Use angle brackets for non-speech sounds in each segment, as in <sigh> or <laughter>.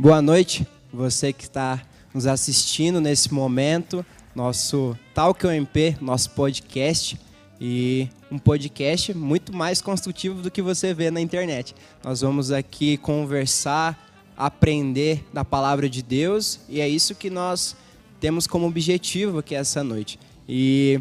Boa noite, você que está nos assistindo nesse momento, nosso Talk OMP, nosso podcast e um podcast muito mais construtivo do que você vê na internet. Nós vamos aqui conversar, aprender da palavra de Deus e é isso que nós temos como objetivo aqui essa noite. E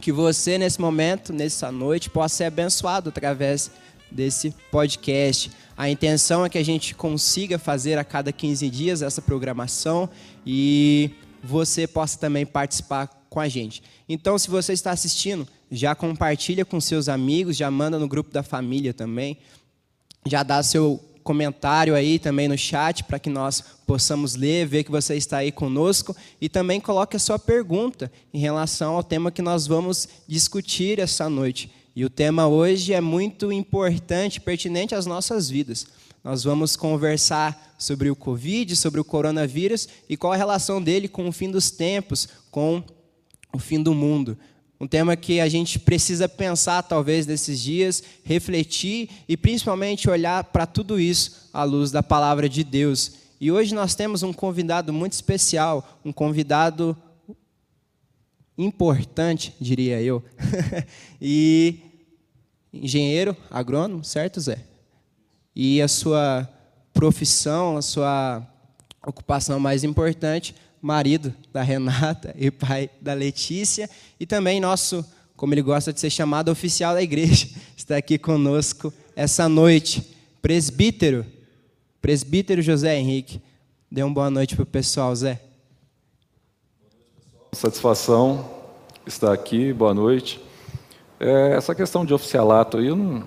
que você nesse momento, nessa noite, possa ser abençoado através desse podcast. A intenção é que a gente consiga fazer a cada 15 dias essa programação e você possa também participar com a gente. Então, se você está assistindo, já compartilha com seus amigos, já manda no grupo da família também, já dá seu comentário aí também no chat para que nós possamos ler, ver que você está aí conosco e também coloque a sua pergunta em relação ao tema que nós vamos discutir essa noite. E o tema hoje é muito importante, pertinente às nossas vidas. Nós vamos conversar sobre o Covid, sobre o coronavírus e qual a relação dele com o fim dos tempos, com o fim do mundo. Um tema que a gente precisa pensar, talvez, nesses dias, refletir e principalmente olhar para tudo isso à luz da palavra de Deus. E hoje nós temos um convidado muito especial, um convidado importante, diria eu. <laughs> e engenheiro agrônomo, certo, Zé? E a sua profissão, a sua ocupação mais importante, marido da Renata <laughs> e pai da Letícia, e também nosso, como ele gosta de ser chamado, oficial da igreja, <laughs> está aqui conosco essa noite. Presbítero, presbítero José Henrique. Dê uma boa noite para o pessoal, Zé. Satisfação estar aqui, boa noite. É, essa questão de oficialato aí não,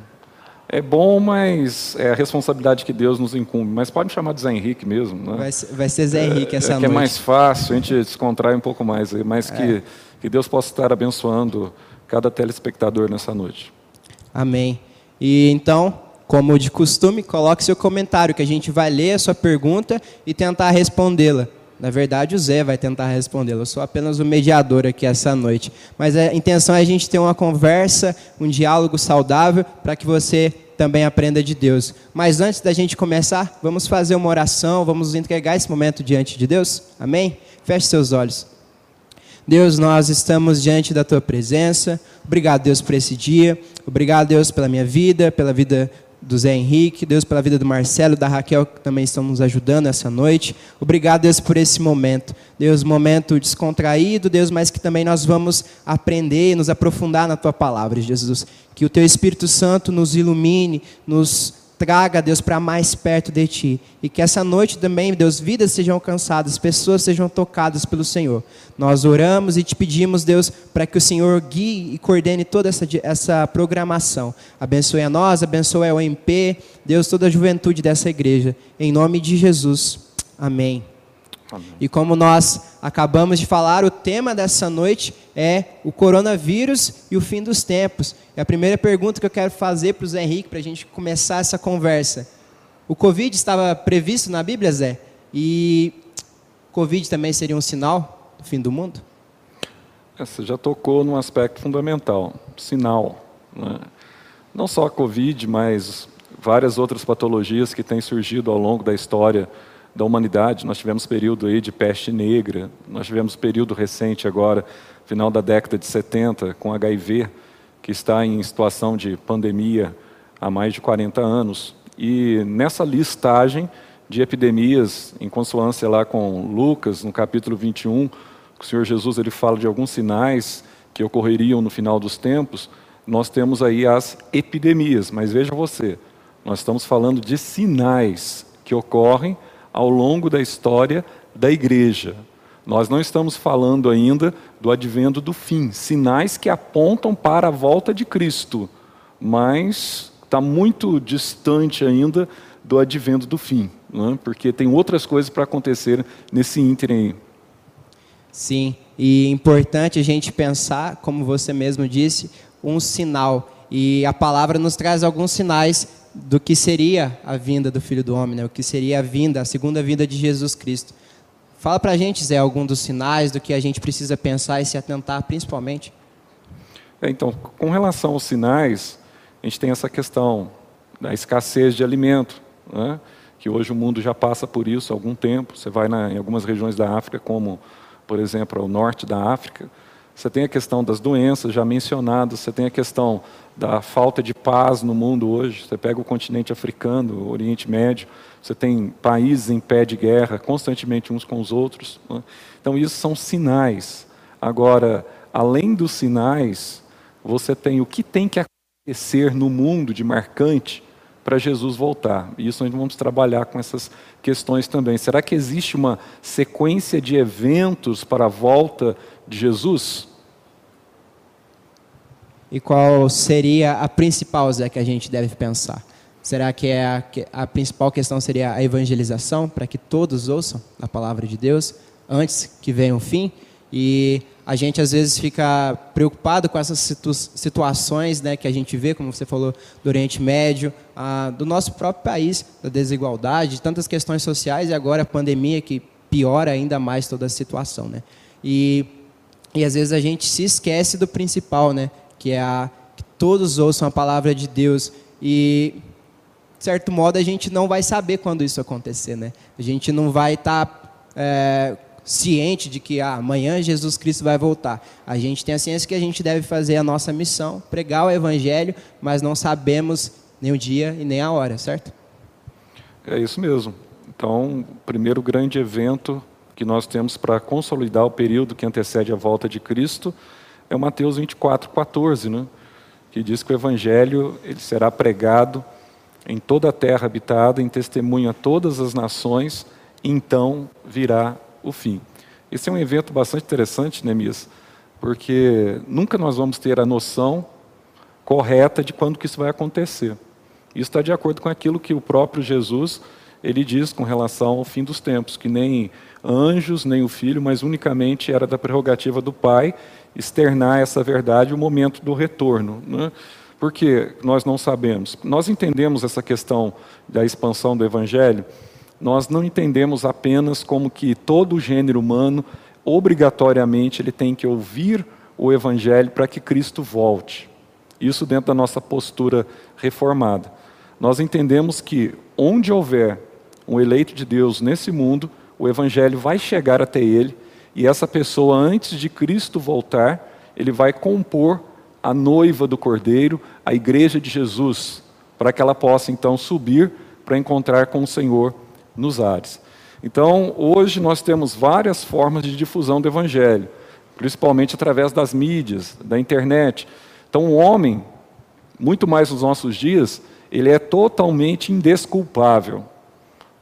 é bom, mas é a responsabilidade que Deus nos incumbe. Mas pode me chamar de Zé Henrique mesmo. Né? Vai, ser, vai ser Zé Henrique é, essa é que noite. É mais fácil, a gente descontrai um pouco mais. Mas que, é. que Deus possa estar abençoando cada telespectador nessa noite. Amém. E então, como de costume, coloque seu comentário, que a gente vai ler a sua pergunta e tentar respondê-la. Na verdade, o Zé vai tentar respondê-la. Eu sou apenas o mediador aqui essa noite. Mas a intenção é a gente ter uma conversa, um diálogo saudável, para que você também aprenda de Deus. Mas antes da gente começar, vamos fazer uma oração, vamos entregar esse momento diante de Deus. Amém? Feche seus olhos. Deus, nós estamos diante da tua presença. Obrigado, Deus, por esse dia. Obrigado, Deus, pela minha vida, pela vida do Zé Henrique, Deus pela vida do Marcelo, da Raquel, que também estão nos ajudando essa noite. Obrigado, Deus, por esse momento. Deus, momento descontraído, Deus, mas que também nós vamos aprender, nos aprofundar na tua palavra, Jesus. Que o teu Espírito Santo nos ilumine, nos traga, Deus, para mais perto de Ti. E que essa noite também, Deus, vidas sejam alcançadas, pessoas sejam tocadas pelo Senhor. Nós oramos e te pedimos, Deus, para que o Senhor guie e coordene toda essa, essa programação. Abençoe a nós, abençoe a OMP, Deus, toda a juventude dessa igreja. Em nome de Jesus. Amém. Amém. E como nós acabamos de falar, o tema dessa noite é o coronavírus e o fim dos tempos. E a primeira pergunta que eu quero fazer para o Zé Henrique, para a gente começar essa conversa. O Covid estava previsto na Bíblia, Zé? E Covid também seria um sinal do fim do mundo? É, você já tocou num aspecto fundamental, sinal. Né? Não só a Covid, mas várias outras patologias que têm surgido ao longo da história da humanidade. Nós tivemos período aí de peste negra, nós tivemos período recente agora, final da década de 70, com HIV, que está em situação de pandemia há mais de 40 anos. E nessa listagem de epidemias, em consonância lá com Lucas, no capítulo 21, o Senhor Jesus ele fala de alguns sinais que ocorreriam no final dos tempos, nós temos aí as epidemias. Mas veja você, nós estamos falando de sinais que ocorrem ao longo da história da igreja. Nós não estamos falando ainda do advento do fim, sinais que apontam para a volta de Cristo, mas está muito distante ainda do advento do fim, né? porque tem outras coisas para acontecer nesse ínterim. Sim, e importante a gente pensar, como você mesmo disse, um sinal. E a palavra nos traz alguns sinais do que seria a vinda do Filho do Homem, né? o que seria a vinda, a segunda vinda de Jesus Cristo. Fala para a gente, Zé, algum dos sinais do que a gente precisa pensar e se atentar principalmente. É, então, com relação aos sinais, a gente tem essa questão da escassez de alimento. Né? que hoje o mundo já passa por isso há algum tempo. Você vai na, em algumas regiões da África, como, por exemplo, o norte da África, você tem a questão das doenças já mencionadas, você tem a questão da falta de paz no mundo hoje. Você pega o continente africano, o Oriente Médio, você tem países em pé de guerra constantemente uns com os outros. Né? Então, isso são sinais. Agora, além dos sinais, você tem o que tem que acontecer no mundo de marcante para Jesus voltar. E isso nós vamos trabalhar com essas questões também. Será que existe uma sequência de eventos para a volta de Jesus? E qual seria a principal, Zé, que a gente deve pensar? Será que é a, a principal questão seria a evangelização, para que todos ouçam a palavra de Deus antes que venha o fim? E a gente às vezes fica preocupado com essas situ situações né, que a gente vê, como você falou, do Oriente Médio, a, do nosso próprio país, da desigualdade, tantas questões sociais e agora a pandemia que piora ainda mais toda a situação. Né? E, e às vezes a gente se esquece do principal, né? que é a, que todos ouçam a palavra de Deus e de certo modo a gente não vai saber quando isso acontecer, né? A gente não vai estar tá, é, ciente de que ah, amanhã Jesus Cristo vai voltar. A gente tem a ciência que a gente deve fazer a nossa missão, pregar o Evangelho, mas não sabemos nem o dia e nem a hora, certo? É isso mesmo. Então, o primeiro grande evento que nós temos para consolidar o período que antecede a volta de Cristo é o Mateus 24, 14, né? que diz que o Evangelho ele será pregado em toda a terra habitada, em testemunho a todas as nações, então virá o fim. Esse é um evento bastante interessante, Neemias, porque nunca nós vamos ter a noção correta de quando que isso vai acontecer. Isso está de acordo com aquilo que o próprio Jesus ele diz com relação ao fim dos tempos, que nem anjos, nem o filho, mas unicamente era da prerrogativa do Pai externar essa verdade no momento do retorno. Né? Por que nós não sabemos? Nós entendemos essa questão da expansão do Evangelho, nós não entendemos apenas como que todo o gênero humano, obrigatoriamente, ele tem que ouvir o Evangelho para que Cristo volte. Isso dentro da nossa postura reformada. Nós entendemos que onde houver um eleito de Deus nesse mundo, o Evangelho vai chegar até ele e essa pessoa, antes de Cristo voltar, ele vai compor a noiva do Cordeiro, a igreja de Jesus, para que ela possa então subir para encontrar com o Senhor nos ares. Então, hoje nós temos várias formas de difusão do Evangelho, principalmente através das mídias, da internet. Então, o homem, muito mais nos nossos dias, ele é totalmente indesculpável.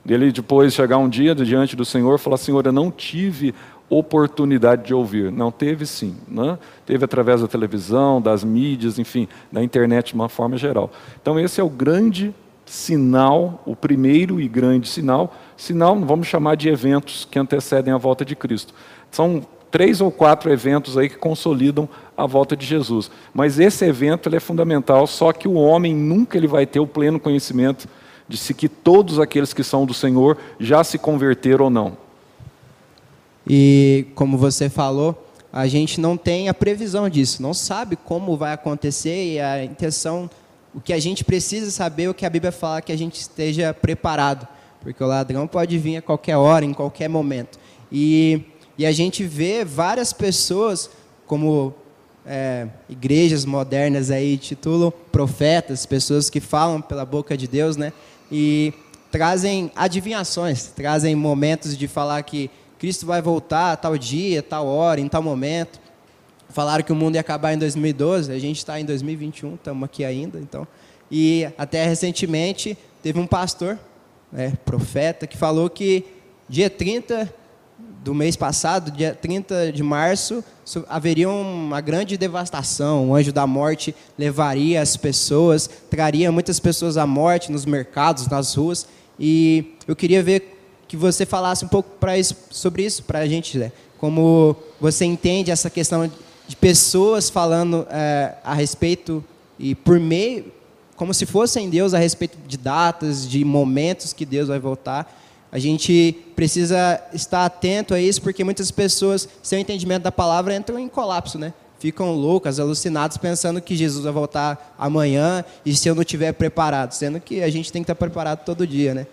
Ele depois chegar um dia diante do Senhor e falar: Senhor, eu não tive oportunidade de ouvir. Não, teve sim. Né? Teve através da televisão, das mídias, enfim, da internet de uma forma geral. Então, esse é o grande sinal, o primeiro e grande sinal. Sinal, vamos chamar de eventos que antecedem a volta de Cristo. São três ou quatro eventos aí que consolidam a volta de Jesus. Mas esse evento é fundamental, só que o homem nunca ele vai ter o pleno conhecimento de se que todos aqueles que são do Senhor já se converteram ou não. E como você falou, a gente não tem a previsão disso, não sabe como vai acontecer e a intenção, o que a gente precisa saber, o que a Bíblia fala, que a gente esteja preparado, porque o ladrão pode vir a qualquer hora, em qualquer momento. E, e a gente vê várias pessoas, como é, igrejas modernas aí titulam profetas, pessoas que falam pela boca de Deus, né? E trazem adivinhações, trazem momentos de falar que Cristo vai voltar tal dia, tal hora, em tal momento. Falaram que o mundo ia acabar em 2012, a gente está em 2021, estamos aqui ainda, então. E até recentemente teve um pastor, né, profeta, que falou que dia 30 do mês passado, dia 30 de março, haveria uma grande devastação. O anjo da morte levaria as pessoas, traria muitas pessoas à morte nos mercados, nas ruas. E eu queria ver que você falasse um pouco isso, sobre isso para a gente, Zé. Como você entende essa questão de pessoas falando é, a respeito e por meio, como se fossem Deus a respeito de datas, de momentos que Deus vai voltar. A gente precisa estar atento a isso, porque muitas pessoas, sem o entendimento da palavra, entram em colapso, né? Ficam loucas, alucinadas, pensando que Jesus vai voltar amanhã e se eu não estiver preparado, sendo que a gente tem que estar preparado todo dia, né?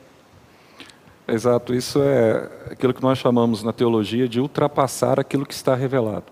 Exato, isso é aquilo que nós chamamos na teologia de ultrapassar aquilo que está revelado,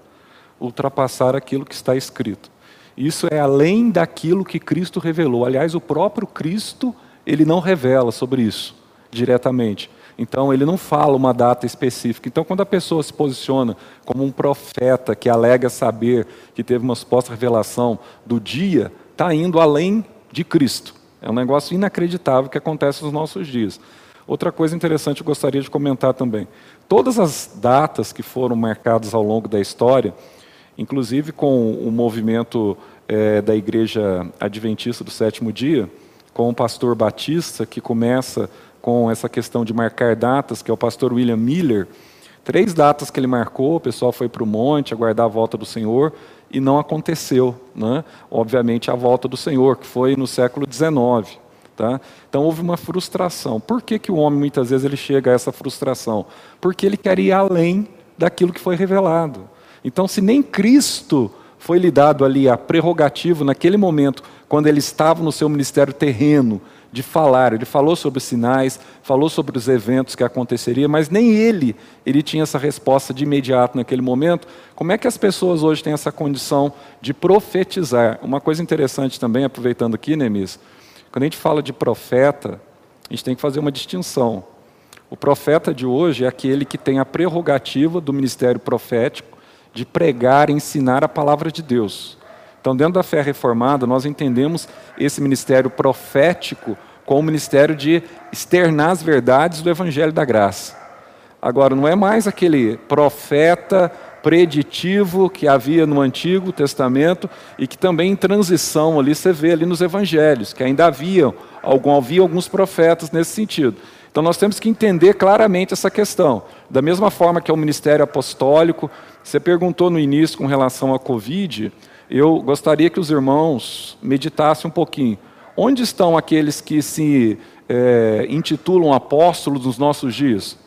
ultrapassar aquilo que está escrito. Isso é além daquilo que Cristo revelou. Aliás, o próprio Cristo, ele não revela sobre isso diretamente. Então, ele não fala uma data específica. Então, quando a pessoa se posiciona como um profeta que alega saber que teve uma suposta revelação do dia, está indo além de Cristo. É um negócio inacreditável que acontece nos nossos dias. Outra coisa interessante eu gostaria de comentar também. Todas as datas que foram marcadas ao longo da história, inclusive com o movimento é, da Igreja Adventista do Sétimo Dia, com o pastor Batista, que começa com essa questão de marcar datas, que é o pastor William Miller. Três datas que ele marcou, o pessoal foi para o monte aguardar a volta do Senhor e não aconteceu, né? obviamente, a volta do Senhor, que foi no século XIX. Tá? Então houve uma frustração. Por que, que o homem muitas vezes ele chega a essa frustração? Porque ele quer ir além daquilo que foi revelado. Então, se nem Cristo foi lhe dado ali a prerrogativa naquele momento, quando ele estava no seu ministério terreno, de falar. Ele falou sobre sinais, falou sobre os eventos que aconteceriam, mas nem ele, ele tinha essa resposta de imediato naquele momento. Como é que as pessoas hoje têm essa condição de profetizar? Uma coisa interessante também, aproveitando aqui, Nemis, quando a gente fala de profeta, a gente tem que fazer uma distinção. O profeta de hoje é aquele que tem a prerrogativa do ministério profético de pregar ensinar a palavra de Deus. Então, dentro da fé reformada, nós entendemos esse ministério profético como o ministério de externar as verdades do Evangelho da Graça. Agora, não é mais aquele profeta preditivo que havia no Antigo Testamento e que também em transição ali você vê ali nos Evangelhos, que ainda havia, algum, havia alguns profetas nesse sentido. Então nós temos que entender claramente essa questão. Da mesma forma que é o ministério apostólico, você perguntou no início com relação à Covid, eu gostaria que os irmãos meditassem um pouquinho. Onde estão aqueles que se é, intitulam apóstolos nos nossos dias?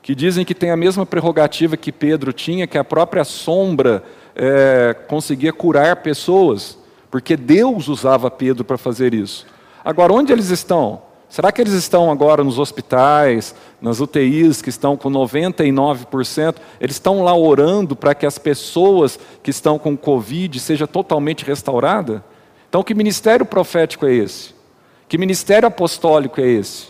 Que dizem que tem a mesma prerrogativa que Pedro tinha, que a própria sombra é, conseguia curar pessoas, porque Deus usava Pedro para fazer isso. Agora, onde eles estão? Será que eles estão agora nos hospitais, nas UTIs, que estão com 99%? Eles estão lá orando para que as pessoas que estão com Covid seja totalmente restaurada? Então, que ministério profético é esse? Que ministério apostólico é esse?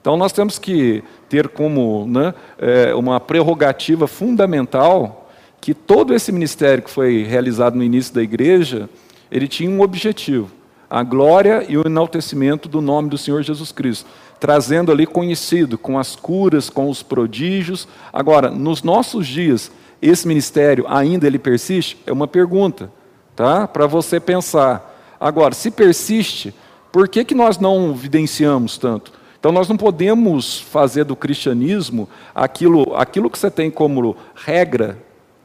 Então, nós temos que ter como né, é, uma prerrogativa fundamental que todo esse ministério que foi realizado no início da igreja, ele tinha um objetivo a glória e o enaltecimento do nome do Senhor Jesus Cristo, trazendo ali conhecido com as curas, com os prodígios. Agora, nos nossos dias, esse ministério ainda ele persiste? É uma pergunta, tá? Para você pensar. Agora, se persiste, por que, que nós não evidenciamos tanto? Então, nós não podemos fazer do cristianismo aquilo, aquilo que você tem como regra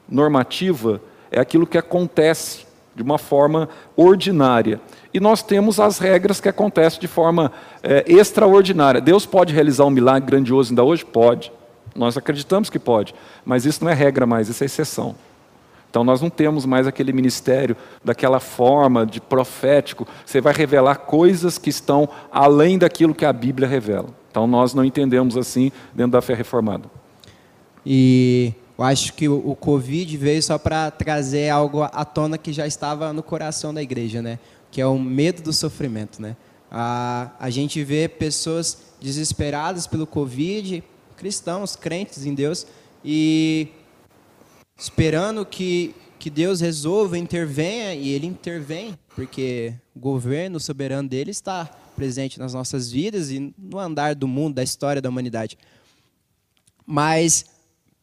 normativa, é aquilo que acontece de uma forma ordinária e nós temos as regras que acontecem de forma é, extraordinária. Deus pode realizar um milagre grandioso ainda hoje? Pode. Nós acreditamos que pode, mas isso não é regra mais, isso é exceção. Então nós não temos mais aquele ministério daquela forma de profético. Você vai revelar coisas que estão além daquilo que a Bíblia revela. Então nós não entendemos assim dentro da fé reformada. E eu acho que o, Covid veio só para trazer algo à tona que já estava no coração da igreja, né? que é o medo do sofrimento. Né? A, a gente vê pessoas desesperadas pelo Covid, cristãos, crentes em Deus, e esperando que, que Deus resolva, intervenha, e Ele intervém, porque o governo soberano dele está presente nas nossas vidas e no andar do mundo, da história da humanidade. Mas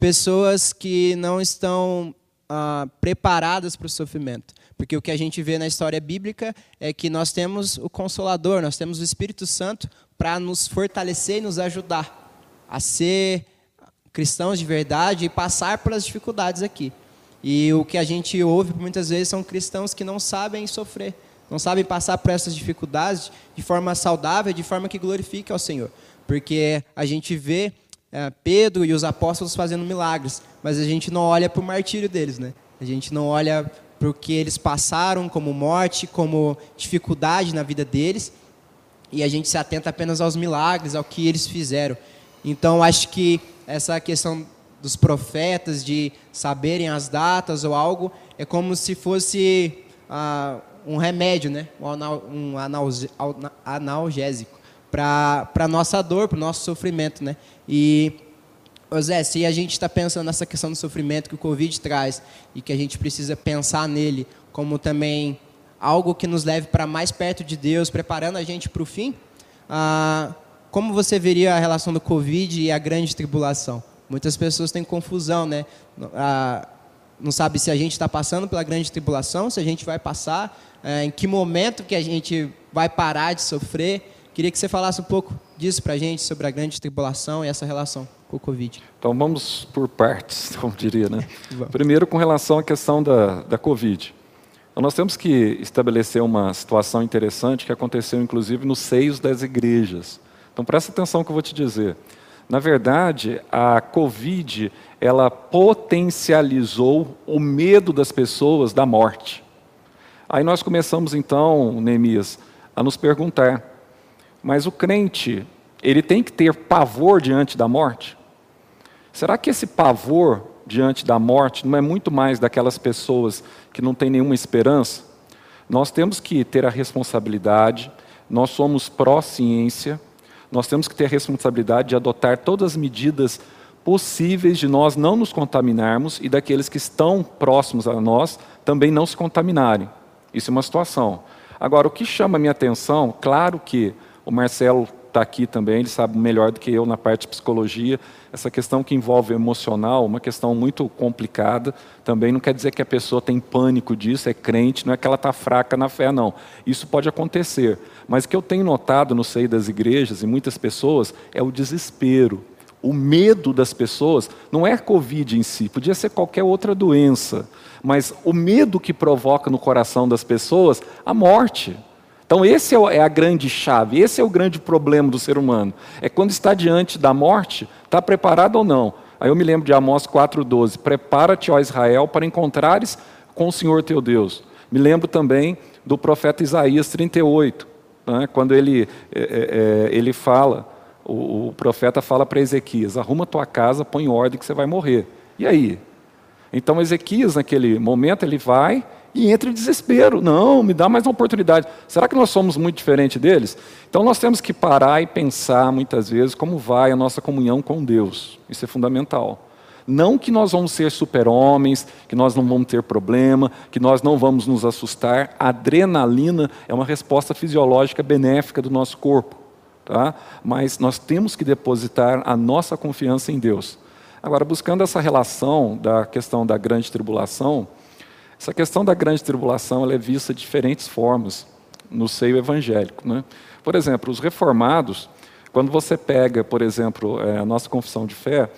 pessoas que não estão ah, preparadas para o sofrimento. Porque o que a gente vê na história bíblica é que nós temos o Consolador, nós temos o Espírito Santo para nos fortalecer e nos ajudar a ser cristãos de verdade e passar pelas dificuldades aqui. E o que a gente ouve muitas vezes são cristãos que não sabem sofrer, não sabem passar por essas dificuldades de forma saudável, de forma que glorifique ao Senhor. Porque a gente vê é, Pedro e os apóstolos fazendo milagres, mas a gente não olha para o martírio deles, né? A gente não olha para o que eles passaram como morte, como dificuldade na vida deles, e a gente se atenta apenas aos milagres, ao que eles fizeram. Então, acho que essa questão dos profetas de saberem as datas ou algo é como se fosse ah, um remédio, né? um analgésico para a nossa dor, para o nosso sofrimento. Né? E, Zé, se a gente está pensando nessa questão do sofrimento que o Covid traz e que a gente precisa pensar nele como também algo que nos leve para mais perto de Deus, preparando a gente para o fim, ah, como você veria a relação do Covid e a grande tribulação? Muitas pessoas têm confusão, né? Ah, não sabe se a gente está passando pela grande tribulação, se a gente vai passar, é, em que momento que a gente vai parar de sofrer. Queria que você falasse um pouco disso para a gente, sobre a grande tribulação e essa relação com o Covid. Então vamos por partes, <laughs> como diria, né? <laughs> Primeiro com relação à questão da, da Covid. Então, nós temos que estabelecer uma situação interessante que aconteceu inclusive nos seios das igrejas. Então presta atenção no que eu vou te dizer. Na verdade, a Covid ela potencializou o medo das pessoas da morte. Aí nós começamos então, Neemias, a nos perguntar: mas o crente, ele tem que ter pavor diante da morte? Será que esse pavor diante da morte não é muito mais daquelas pessoas que não têm nenhuma esperança? Nós temos que ter a responsabilidade, nós somos pró-ciência, nós temos que ter a responsabilidade de adotar todas as medidas possíveis de nós não nos contaminarmos e daqueles que estão próximos a nós também não se contaminarem. Isso é uma situação. Agora, o que chama a minha atenção, claro que o Marcelo está aqui também, ele sabe melhor do que eu na parte de psicologia. Essa questão que envolve emocional, uma questão muito complicada, também não quer dizer que a pessoa tem pânico disso, é crente, não é que ela está fraca na fé, não. Isso pode acontecer. Mas o que eu tenho notado no seio das igrejas e muitas pessoas é o desespero. O medo das pessoas não é Covid em si, podia ser qualquer outra doença, mas o medo que provoca no coração das pessoas a morte. Então, esse é, é a grande chave, esse é o grande problema do ser humano. É quando está diante da morte, está preparado ou não. Aí eu me lembro de Amós 4,12: Prepara-te, ó Israel, para encontrares com o Senhor teu Deus. Me lembro também do profeta Isaías 38, né, quando ele, é, é, é, ele fala, o, o profeta fala para Ezequias: arruma tua casa, põe em ordem que você vai morrer. E aí? Então Ezequias, naquele momento, ele vai e entra em desespero. Não, me dá mais uma oportunidade. Será que nós somos muito diferentes deles? Então nós temos que parar e pensar muitas vezes como vai a nossa comunhão com Deus. Isso é fundamental. Não que nós vamos ser super-homens, que nós não vamos ter problema, que nós não vamos nos assustar. A adrenalina é uma resposta fisiológica benéfica do nosso corpo. Tá? Mas nós temos que depositar a nossa confiança em Deus. Agora, buscando essa relação da questão da grande tribulação, essa questão da grande tribulação é vista de diferentes formas no seio evangélico. Né? Por exemplo, os reformados, quando você pega, por exemplo, é, a nossa confissão de fé,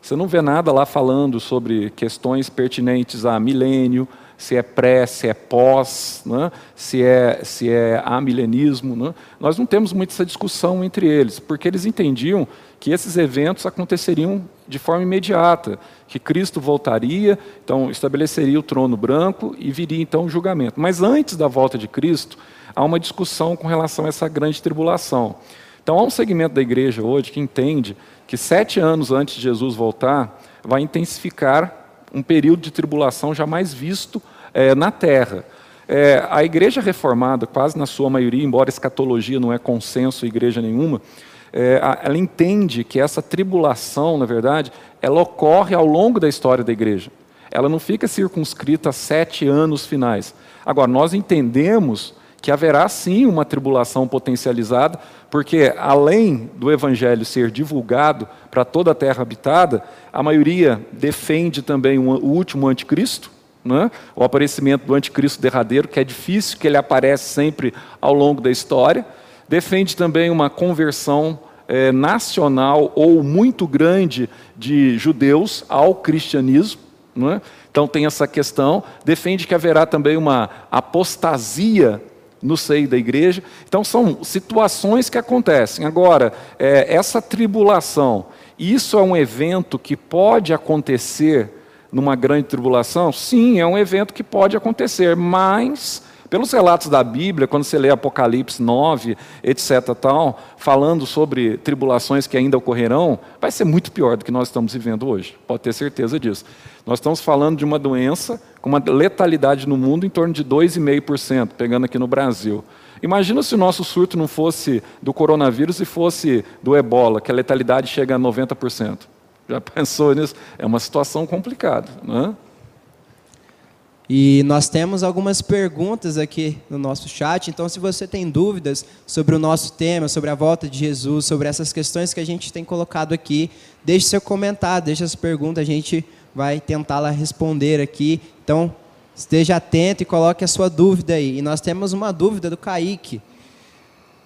você não vê nada lá falando sobre questões pertinentes a milênio, se é pré, se é pós, né? se é se é amilenismo. Né? Nós não temos muito essa discussão entre eles, porque eles entendiam que esses eventos aconteceriam de forma imediata, que Cristo voltaria, então estabeleceria o trono branco e viria então o julgamento. Mas antes da volta de Cristo, há uma discussão com relação a essa grande tribulação. Então há um segmento da igreja hoje que entende que sete anos antes de Jesus voltar, vai intensificar um período de tribulação jamais visto é, na Terra. É, a igreja reformada, quase na sua maioria, embora escatologia não é consenso igreja nenhuma, é, ela entende que essa tribulação, na verdade, ela ocorre ao longo da história da igreja. Ela não fica circunscrita a sete anos finais. Agora, nós entendemos que haverá sim uma tribulação potencializada, porque além do evangelho ser divulgado para toda a terra habitada, a maioria defende também o último anticristo, né? o aparecimento do anticristo derradeiro, que é difícil que ele aparece sempre ao longo da história defende também uma conversão é, nacional ou muito grande de judeus ao cristianismo. É? Então tem essa questão. Defende que haverá também uma apostasia no seio da igreja. Então são situações que acontecem. Agora, é, essa tribulação, isso é um evento que pode acontecer numa grande tribulação? Sim, é um evento que pode acontecer, mas Pelos relatos da Bíblia, quando você lê Apocalipse 9, etc., tal, falando sobre tribulações que ainda ocorrerão, vai ser muito pior do que nós estamos vivendo hoje, pode ter certeza disso. Nós estamos falando de uma doença com uma letalidade no mundo em torno de 2,5%, pegando aqui no Brasil. Imagina se o nosso surto não fosse do coronavírus e fosse do ebola, que a letalidade chega a 90%. Já <laughs> pensou nisso? É uma situação complicada. Não é? E nós temos algumas perguntas aqui no nosso chat, então se você tem dúvidas sobre o nosso tema, sobre a volta de Jesus, sobre essas questões que a gente tem colocado aqui, deixe seu comentário, deixe as perguntas, a gente vai tentá-la responder aqui. Então, Esteja atento e coloque a sua dúvida aí. E nós temos uma dúvida do Kaique.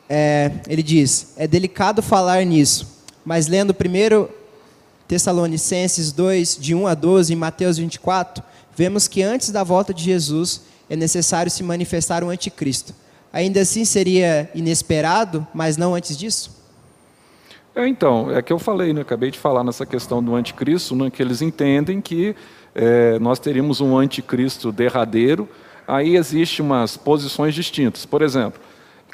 É, ele diz: é delicado falar nisso, mas lendo primeiro Tessalonicenses 2, de 1 a 12, e Mateus 24, vemos que antes da volta de Jesus é necessário se manifestar o anticristo. Ainda assim seria inesperado, mas não antes disso? É, então, é que eu falei, né, acabei de falar nessa questão do anticristo, né, que eles entendem que é, nós teríamos um anticristo derradeiro, aí existem umas posições distintas. Por exemplo,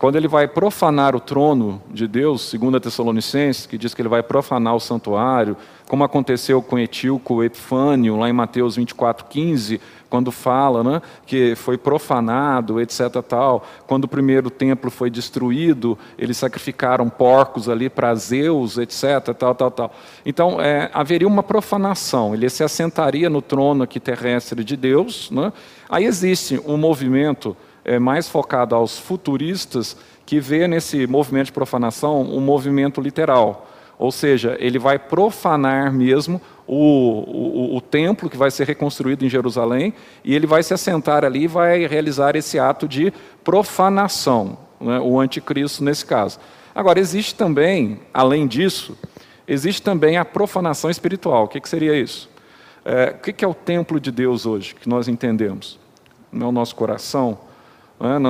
quando ele vai profanar o trono de Deus, segundo a Tessalonicenses, que diz que ele vai profanar o santuário, como aconteceu com Etíoco Epifânio, lá em Mateus 24, 15, quando fala né, que foi profanado, etc. Tal. Quando o primeiro templo foi destruído, eles sacrificaram porcos ali para Zeus, etc. Tal, tal, tal. Então, é, haveria uma profanação, ele se assentaria no trono aqui terrestre de Deus. Né? Aí existe um movimento é, mais focado aos futuristas que vê nesse movimento de profanação um movimento literal. Ou seja, ele vai profanar mesmo o, o, o, templo que vai ser reconstruído em Jerusalém e ele vai se assentar ali e vai realizar esse ato de profanação, né, o anticristo nesse caso. Agora, existe também, além disso, existe também a profanação espiritual. O que, que seria isso? É, o que, que é o templo de Deus hoje, que nós entendemos? Não é o nosso coração?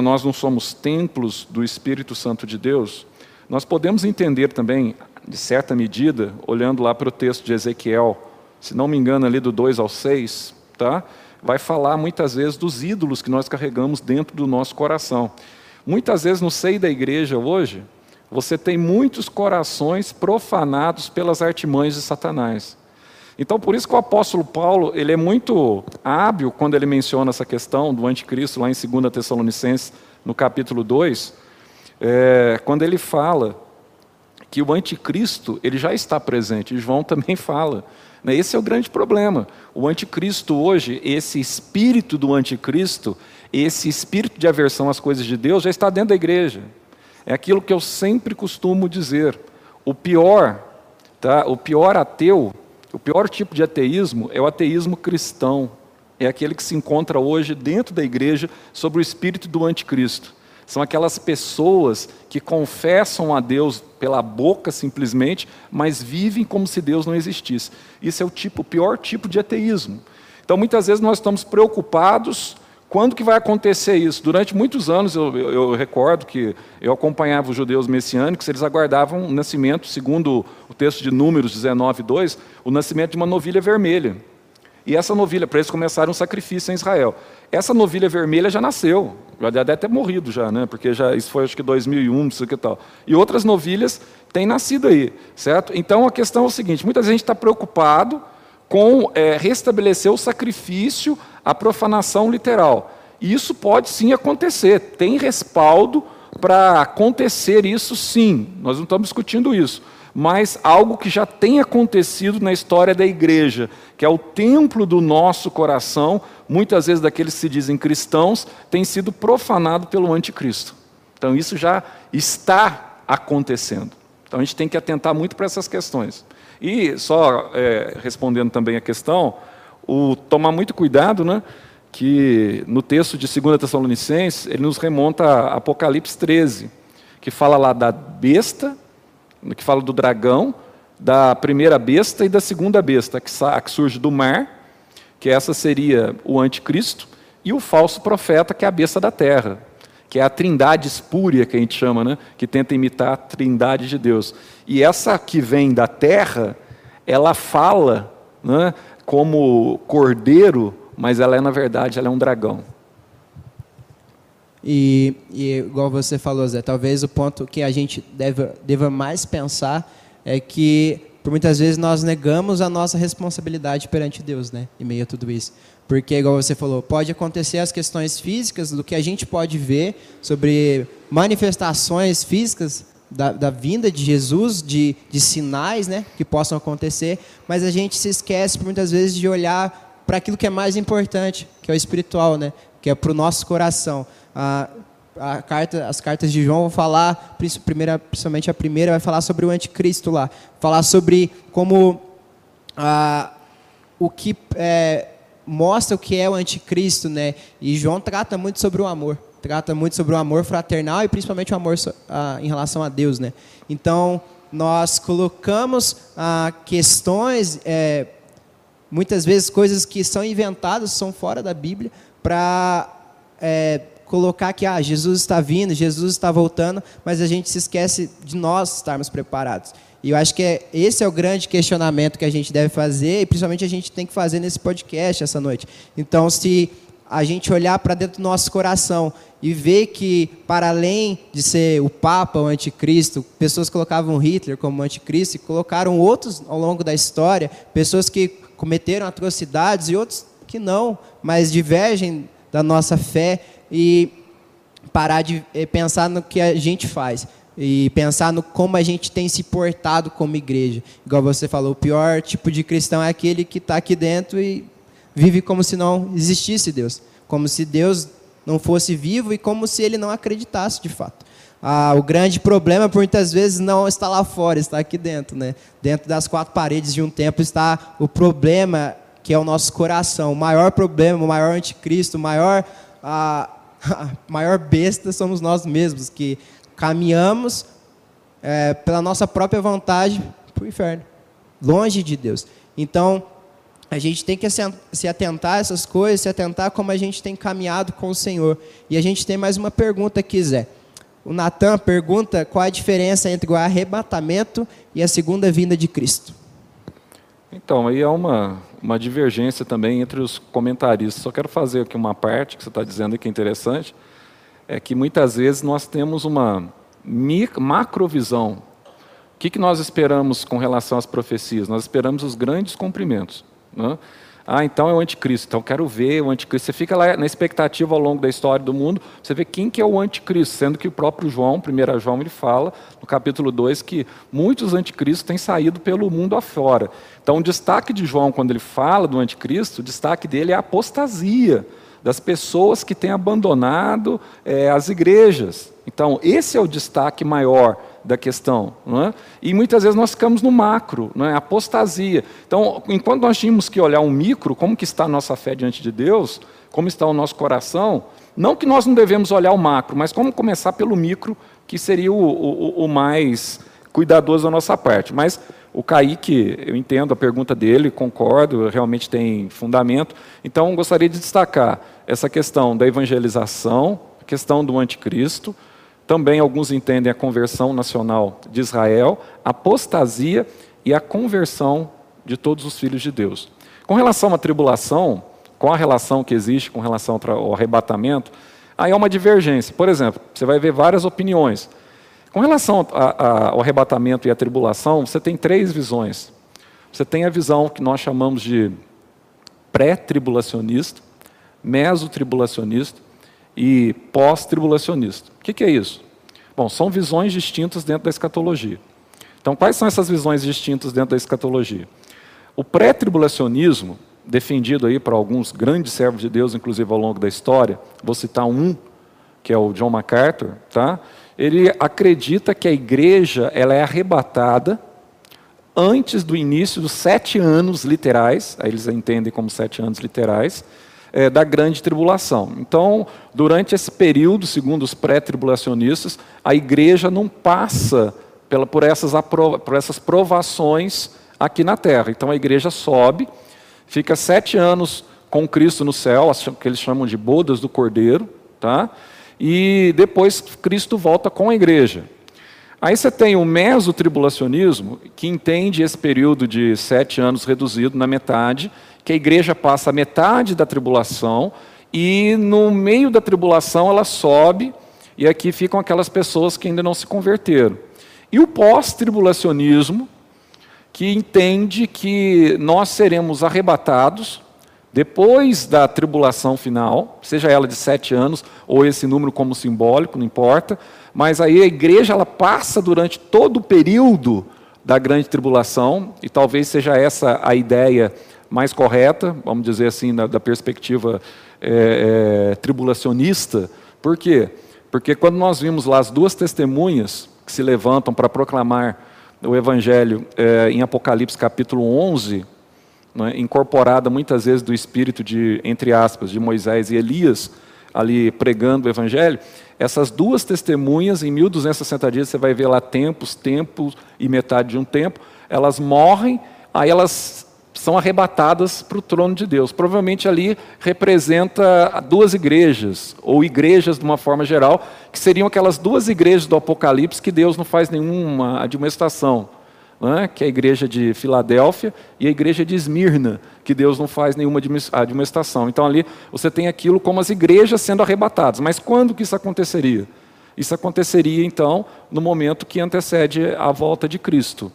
Nós não somos templos do Espírito Santo de Deus? Nós podemos entender também de certa medida, olhando lá para o texto de Ezequiel, se não me engano, ali do 2 ao 6, tá? vai falar muitas vezes dos ídolos que nós carregamos dentro do nosso coração. Muitas vezes no seio da igreja hoje, você tem muitos corações profanados pelas artimanhas de Satanás. Então, por isso que o apóstolo Paulo ele é muito hábil quando ele menciona essa questão do anticristo lá em 2 Tessalonicenses, no capítulo 2, é, quando ele fala que o anticristo ele já está presente. João <laughs> também fala. Né? Esse é o grande problema. O anticristo hoje, esse espírito do anticristo, esse espírito de aversão às coisas de Deus, já está dentro da igreja. É aquilo que eu sempre costumo dizer. O pior, tá? o pior ateu, o pior tipo de ateísmo é o ateísmo cristão. É aquele que se encontra hoje dentro da igreja sobre o espírito do anticristo. São aquelas pessoas que confessam a Deus pela boca simplesmente, mas vivem como se Deus não existisse. Isso é o tipo, o pior tipo de ateísmo. Então, muitas vezes nós estamos preocupados quando que vai acontecer isso? Durante muitos anos, eu, eu, eu, recordo que eu acompanhava os judeus messiânicos, eles aguardavam o nascimento, segundo o texto de Números 19, 2, o nascimento de uma novilha vermelha. E essa novilha, para eles começarem um sacrifício em Israel. Essa novilha vermelha já nasceu, já deve ter morrido já, né? Porque já isso foi acho que 2001, isso que tal. E outras novilhas têm nascido aí, certo? Então a questão é o seguinte: muita gente está preocupado com é, restabelecer o sacrifício, a profanação literal. E isso pode sim acontecer. Tem respaldo para acontecer isso, sim. Nós não estamos discutindo isso mas algo que já tem acontecido na história da igreja, que é o templo do nosso coração, muitas vezes daqueles que se dizem cristãos, tem sido profanado pelo anticristo. Então isso já está acontecendo. Então a gente tem que atentar muito para essas questões. E só é, respondendo também a questão, o tomar muito cuidado, né? Que no texto de 2 Tessalonicenses, ele nos remonta a Apocalipse 13, que fala lá da besta que fala do dragão, da primeira besta e da segunda besta, que, que surge do mar, que essa seria o anticristo, e o falso profeta, que é a besta da terra, que é a trindade espúria, que a gente chama, né? que tenta imitar a trindade de Deus. E essa que vem da terra, ela fala né, como cordeiro, mas ela é, na verdade, ela é um dragão. E, e, igual você falou, Zé, talvez o ponto que a gente deve, deva mais pensar é que, por muitas vezes, nós negamos a nossa responsabilidade perante Deus, né? Em meio a tudo isso. Porque, igual você falou, pode acontecer as questões físicas, do que a gente pode ver sobre manifestações físicas da, da vinda de Jesus, de, de sinais né, que possam acontecer, mas a gente se esquece, muitas vezes, de olhar para aquilo que é mais importante, que é o espiritual, né? que é para o nosso coração. A, a carta, as cartas de João vão falar, primeira, principalmente a primeira, vai falar sobre o anticristo lá. Falar sobre como a, o que é, mostra o que é o anticristo, né? E João trata muito sobre o amor. Trata muito sobre o amor fraternal e principalmente o amor em relação a Deus, né? Então, nós colocamos a, questões, é, muitas vezes coisas que são inventadas, são fora da Bíblia, para é, colocar que ah, Jesus está vindo, Jesus está voltando, mas a gente se esquece de nós estarmos preparados. E eu acho que é, esse é o grande questionamento que a gente deve fazer, e principalmente a gente tem que fazer nesse podcast essa noite. Então, se a gente olhar para dentro do nosso coração e ver que, para além de ser o Papa, o anticristo, pessoas colocavam Hitler como anticristo e colocaram outros ao longo da história, pessoas que cometeram atrocidades e outros que não, mas divergem da nossa fé e parar de eh, pensar no que a gente faz e pensar no como a gente tem se portado como igreja. Igual você falou, o pior tipo de cristão é aquele que está aqui dentro e vive como se não existisse Deus, como se Deus não fosse vivo e como se ele não acreditasse de fato. Ah, o grande problema, por muitas vezes, não está lá fora, está aqui dentro. Né? Dentro das quatro paredes de um templo está o problema que é o nosso coração. O maior problema, o maior anticristo, o maior, a, <laughs> a maior besta somos nós mesmos, que caminhamos é, pela nossa própria vontade para o inferno, longe de Deus. Então, a gente tem que se atentar a essas coisas, se atentar como a gente tem caminhado com o Senhor. E a gente tem mais uma pergunta aqui, Zé. O Natan pergunta qual a diferença entre o arrebatamento e a segunda vinda de Cristo. Então, aí há uma, uma divergência também entre os comentaristas. Só quero fazer aqui uma parte que você está dizendo que é interessante, é que muitas vezes nós temos uma macrovisão. O que, que nós esperamos com relação às profecias? Nós esperamos os grandes cumprimentos. Né? Ah, então é o anticristo. Então quero ver o anticristo. Você fica lá na expectativa ao longo da história do mundo, você vê quem que é o anticristo, sendo que o próprio João, 1 João, ele fala no capítulo 2 que muitos anticristos têm saído pelo mundo afora. Então o destaque de João quando ele fala do anticristo, o destaque dele é a apostasia das pessoas que têm abandonado é, as igrejas. Então esse é o destaque maior da questão. É? E muitas vezes nós ficamos no macro, não é? apostasia. Então, enquanto nós tínhamos que olhar um micro, como que está a nossa fé diante de Deus, como está o nosso coração, não que nós não devemos olhar o macro, mas como começar pelo micro, que seria o, o, o mais cuidadoso da nossa parte. Mas o Kaique, eu entendo a pergunta dele, concordo, realmente tem fundamento. Então, gostaria de destacar essa questão da evangelização, a questão do anticristo, também alguns entendem a conversão nacional de Israel, a apostasia e a conversão de todos os filhos de Deus. Com relação à tribulação, com a relação que existe com relação ao arrebatamento, aí há uma divergência. Por exemplo, você vai ver várias opiniões. Com relação ao arrebatamento e à tribulação, você tem três visões. Você tem a visão que nós chamamos de pré-tribulacionista, mesotribulacionista e pós-tribulacionista. O que, que é isso? Bom, são visões distintas dentro da escatologia. Então, quais são essas visões distintas dentro da escatologia? O pré-tribulacionismo, defendido aí por alguns grandes servos de Deus, inclusive ao longo da história, vou citar um, que é o John MacArthur, tá? ele acredita que a igreja ela é arrebatada antes do início dos sete anos literais, aí eles entendem como sete anos literais, é, da grande tribulação. Então, durante esse período, segundo os pré-tribulacionistas, a igreja não passa pela, por, essas por essas provações aqui na terra. Então, a igreja sobe, fica sete anos com Cristo no céu, que eles chamam de bodas do cordeiro, tá? e depois Cristo volta com a igreja. Aí você tem o mesotribulacionismo, que entende esse período de sete anos reduzido na metade, que a igreja passa a metade da tribulação e no meio da tribulação ela sobe, e aqui ficam aquelas pessoas que ainda não se converteram. E o pós-tribulacionismo, que entende que nós seremos arrebatados depois da tribulação final, seja ela de sete anos ou esse número como simbólico, não importa, mas aí a igreja ela passa durante todo o período da grande tribulação, e talvez seja essa a ideia mais correta, vamos dizer assim, da, da perspectiva é, é, tribulacionista. Por quê? Porque quando nós vimos lá as duas testemunhas que se levantam para proclamar o Evangelho é, em Apocalipse capítulo 11, né, incorporada muitas vezes do espírito de, entre aspas, de Moisés e Elias, ali pregando o Evangelho, essas duas testemunhas, em 1260 dias, você vai ver lá tempos, tempos e metade de um tempo, elas morrem, aí elas são arrebatadas para o trono de Deus. Provavelmente ali representa duas igrejas, ou igrejas de uma forma geral, que seriam aquelas duas igrejas do Apocalipse que Deus não faz nenhuma administração né, que é a igreja de Filadélfia, e a igreja de Esmirna, que Deus não faz nenhuma administração. Então ali você tem aquilo como as igrejas sendo arrebatadas. Mas quando que isso aconteceria? Isso aconteceria então no momento que antecede a volta de Cristo.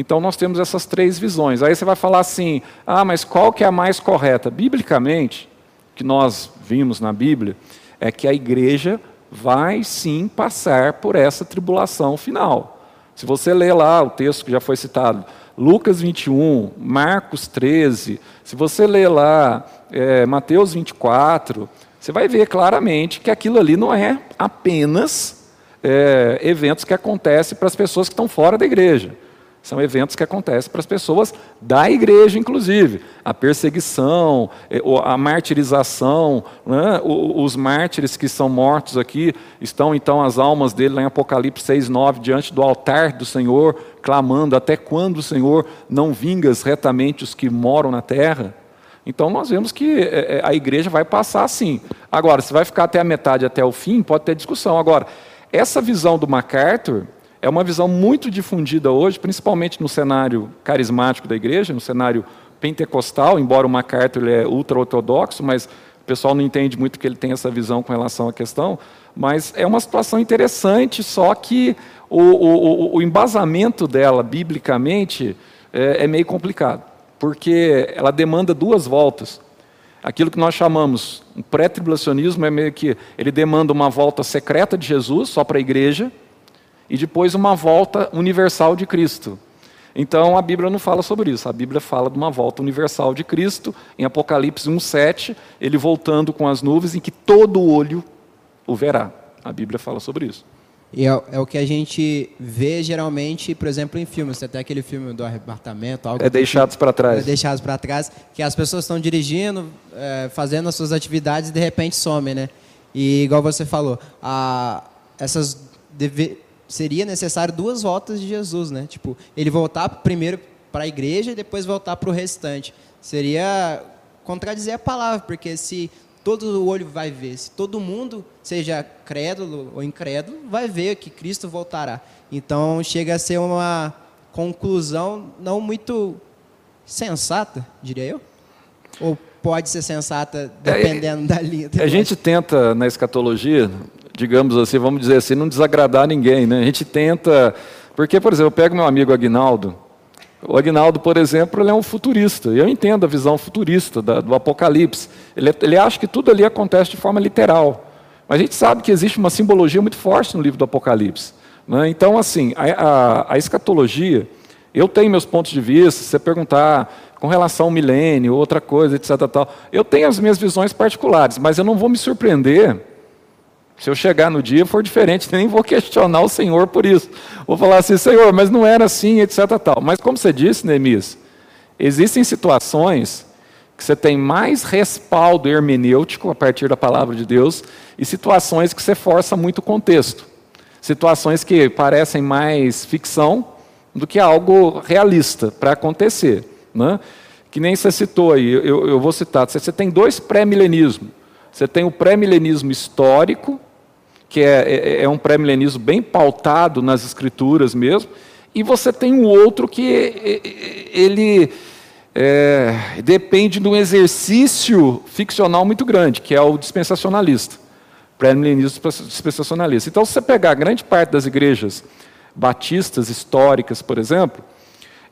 Então nós temos essas três visões. Aí você vai falar assim: "Ah, mas qual que é a mais correta?" Biblicamente, que nós vimos na Bíblia, é que a igreja vai sim passar por essa tribulação final. Se você ler lá o texto que já foi citado, Lucas 21, Marcos 13, se você ler lá é, Mateus 24, você vai ver claramente que aquilo ali não é apenas é, eventos que acontecem para as pessoas que estão fora da igreja. São eventos que acontecem para as pessoas da igreja, inclusive. A perseguição, é, a martirização, né? os mártires que são mortos aqui, estão então as almas dele lá em Apocalipse 6, 9, diante do altar do Senhor, clamando: Até quando, Senhor, não vingas retamente os que moram na terra? Então nós vemos que é, é, a igreja vai passar assim. Agora, se vai ficar até a metade, até o fim, pode ter discussão. Agora, essa visão do MacArthur é uma visão muito difundida hoje, principalmente no cenário carismático da igreja, no cenário pentecostal, embora o MacArthur ele é ultra-ortodoxo, mas o pessoal não entende muito que ele tem essa visão com relação à questão. Mas é uma situação interessante, só que o, o, o embasamento dela, biblicamente, é, é meio complicado, porque ela demanda duas voltas. Aquilo que nós chamamos um pré-tribulacionismo é meio que ele demanda uma volta secreta de Jesus só para a igreja, e depois uma volta universal de Cristo. Então a Bíblia não fala sobre isso, a Bíblia fala de uma volta universal de Cristo, em Apocalipse 1,7, ele voltando com as nuvens em que todo olho o verá. A Bíblia fala sobre isso. E é, é, o que a gente vê geralmente, por exemplo, em filmes. Tem até aquele filme do arrebatamento. Algo é Deixados para Trás. É Deixados para Trás, que as pessoas estão dirigindo, é, fazendo as suas atividades e de repente somem, né? E igual você falou, a, essas deve, seria necessário duas voltas de Jesus, né? Tipo, ele voltar primeiro para a igreja e depois voltar para o restante. Seria contradizer a palavra, porque se todo o olho vai ver, se todo mundo, seja crédulo ou incrédulo, vai ver que Cristo voltará. Então chega a ser uma conclusão não muito sensata, diria eu. Ou pode ser sensata dependendo é, da linha. A gente tenta na escatologia digamos assim, vamos dizer assim, não desagradar ninguém. Né? A gente tenta. Porque, por exemplo, eu pego meu amigo Agnaldo. O Agnaldo, por exemplo, ele é um futurista. Eu entendo a visão futurista da, do Apocalipse. Ele, ele acha que tudo ali acontece de forma literal. Mas a gente sabe que existe uma simbologia muito forte no livro do Apocalipse. Né? Então, assim, a, a, a, escatologia, eu tenho meus pontos de vista. Se você perguntar com relação ao milênio, outra coisa, etc. Tal, eu tenho as minhas visões particulares, mas eu não vou me surpreender se eu chegar no dia for diferente, <laughs> nem vou questionar o Senhor por isso. Vou falar assim, Senhor, mas não era assim, etc. Tal. Mas como você disse, Neemias, existem situações que você tem mais respaldo hermenêutico a partir da palavra de Deus e situações que você força muito o contexto. Situações que parecem mais ficção do que algo realista para acontecer. Né? Que nem você citou aí, eu, eu vou citar, você tem dois pré-milenismos. Você tem o pré-milenismo histórico, que é, é, é um pré-milenismo bem pautado nas escrituras mesmo, e você tem um outro que ele é, depende de um exercício ficcional muito grande, que é o dispensacionalista, pré-milenismo dispensacionalista. Então, se você pegar grande parte das igrejas batistas históricas, por exemplo,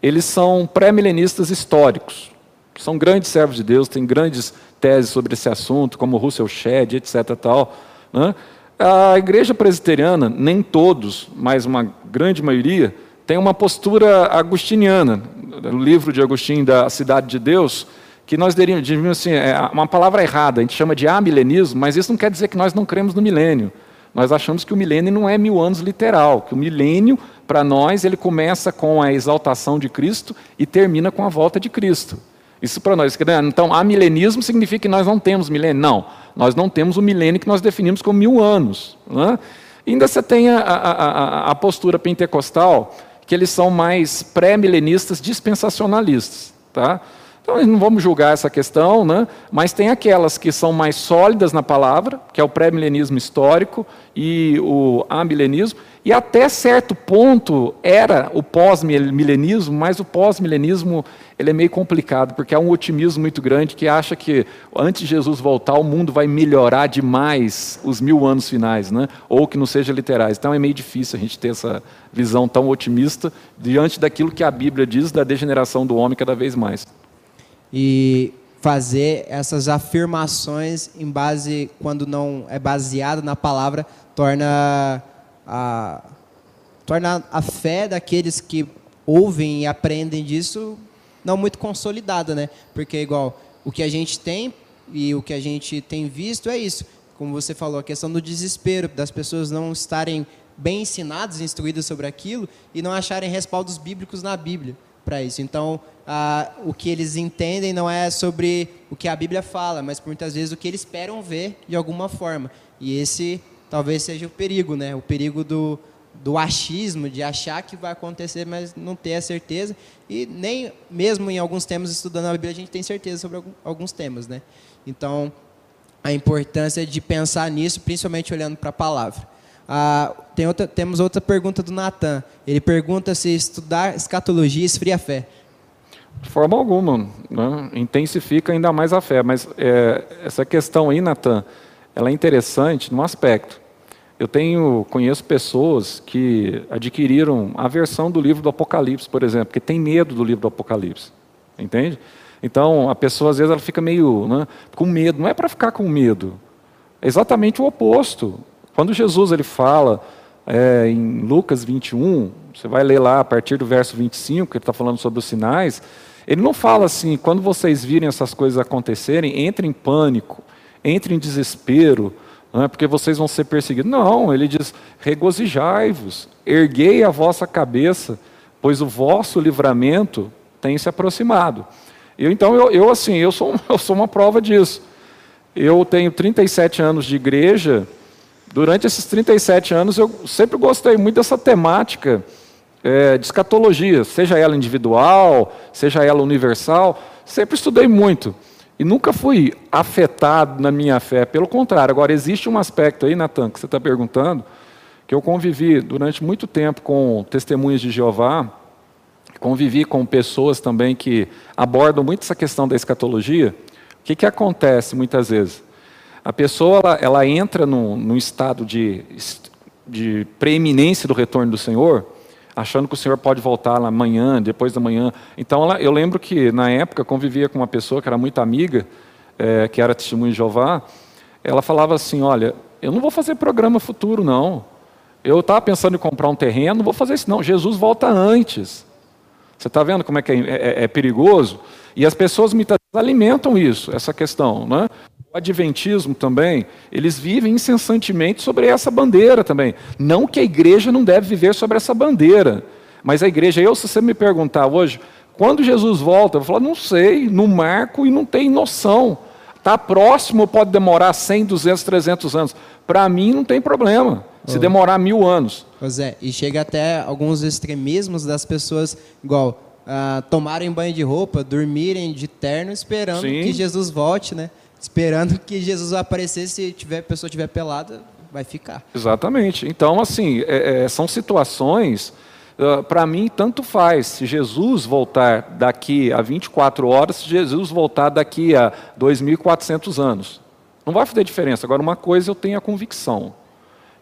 eles são pré-milenistas históricos. São grandes servos de Deus, têm grandes teses sobre esse assunto, como Russell Shedd, etc. Tal, né? A igreja presbiteriana, nem todos, mas uma grande maioria, tem uma postura agustiniana. No livro de Agostinho da Cidade de Deus, que nós diríamos assim, é uma palavra errada, a gente chama de amilenismo, mas isso não quer dizer que nós não cremos no milênio. Nós achamos que o milênio não é mil anos literal, que o milênio, para nós, ele começa com a exaltação de Cristo e termina com a volta de Cristo. Isso para nós. Então, amilenismo significa que nós não temos milênio. Não, nós não temos o milênio que nós definimos como mil anos. Né? Ainda você tem a, a, a, a postura pentecostal, que eles são mais pré-milenistas dispensacionalistas. Tá? Então, não vamos julgar essa questão, né? mas tem aquelas que são mais sólidas na palavra, que é o pré-milenismo histórico e o amilenismo, e até certo ponto era o pós-milenismo, mas o pós-milenismo ele é meio complicado, porque há um otimismo muito grande que acha que antes de Jesus voltar o mundo vai melhorar demais os mil anos finais, né? ou que não seja literais. Então é meio difícil a gente ter essa visão tão otimista diante daquilo que a Bíblia diz da degeneração do homem cada vez mais e fazer essas afirmações em base, quando não é baseado na palavra, torna a, torna a fé daqueles que ouvem e aprendem disso não muito consolidada, né? Porque igual o que a gente tem e o que a gente tem visto é isso. Como você falou, a questão do desespero, das pessoas não estarem bem ensinadas, instruídas sobre aquilo e não acharem respaldos bíblicos na Bíblia para isso. Então, o que eles entendem não é sobre o que a Bíblia fala, mas muitas vezes o que eles esperam ver de alguma forma. E esse talvez seja o perigo, né? O perigo do, do achismo, de achar que vai acontecer, mas não ter a certeza. E nem mesmo em alguns temas, estudando a Bíblia, a gente tem certeza sobre alguns temas, né? Então, a importância de pensar nisso, principalmente olhando para a palavra. Ah, tem outra, temos outra pergunta do Natan. Ele pergunta se estudar escatologia esfria a fé. De forma alguma, né? intensifica ainda mais a fé. Mas é, essa questão aí, Natan, ela é interessante num aspecto. Eu tenho, conheço pessoas que adquiriram a versão do livro do Apocalipse, por exemplo, que tem medo do livro do Apocalipse, entende? Então a pessoa às vezes ela fica meio né, com medo. Não é para ficar com medo, é exatamente o oposto. Quando Jesus ele fala é, em Lucas 21, você vai ler lá a partir do verso 25, que ele está falando sobre os sinais, ele não fala assim, quando vocês virem essas coisas acontecerem, entrem em pânico, entrem em desespero, não é porque vocês vão ser perseguidos. Não, ele diz: regozijai-vos, erguei a vossa cabeça, pois o vosso livramento tem se aproximado. Eu, então, eu, eu assim, eu sou, <laughs> eu sou uma prova disso. Eu tenho 37 anos de igreja, durante esses 37 anos eu sempre gostei muito dessa temática é, de escatologia, seja ela individual, seja ela universal, sempre estudei muito. E nunca fui afetado na minha fé, pelo contrário. Agora, existe um aspecto aí, Natan, que você está perguntando, que eu convivi durante muito tempo com testemunhas de Jeová, convivi com pessoas também que abordam muito essa questão da escatologia. O que, que acontece muitas vezes? A pessoa ela, ela entra num, num estado de, de preeminência do retorno do Senhor, achando que o Senhor pode voltar lá amanhã, depois da manhã. Então, eu lembro que, na época, convivia com uma pessoa que era muito amiga, é, que era testemunha de Jeová, ela falava assim, olha, eu não vou fazer programa futuro, não. Eu estava pensando em comprar um terreno, não vou fazer isso não, Jesus volta antes. Você está vendo como é que é, é, é, perigoso? E as pessoas muitas vezes alimentam isso, essa questão. Né? O adventismo também, eles vivem incessantemente sobre essa bandeira também. Não que a igreja não deve viver sobre essa bandeira, mas a igreja, eu, se você me perguntar hoje, quando Jesus volta, eu vou falar, não sei, não marco e não tem noção. Está próximo, pode demorar 100, 200, 300 anos. Para mim, não tem problema, se demorar mil anos. José, e chega até alguns extremismos das pessoas, igual, uh, tomarem banho de roupa, dormirem de terno, esperando Sim. que Jesus volte, né? Esperando que Jesus vai aparecer, se tiver, a pessoa estiver pelada, vai ficar. Exatamente. Então, assim, é, é, são situações Uh, Para mim, tanto faz se Jesus voltar daqui a 24 horas, se Jesus voltar daqui a 2.400 anos. Não vai fazer diferença. Agora, uma coisa eu tenho a convicção,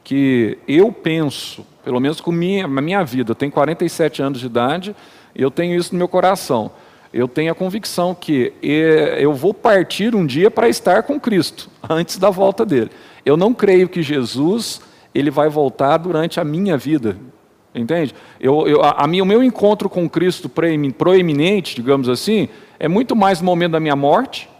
que eu penso, pelo menos com minha, minha vida, eu tenho 47 anos de idade, e eu tenho isso no meu coração. Eu tenho a convicção que eu vou partir um dia para estar com Cristo, antes da volta dele. Eu não creio que Jesus ele vai voltar durante a minha vida. Entende? Eu, eu, a, a minha, o meu encontro com Cristo proeminente, digamos assim, é muito mais no momento da minha morte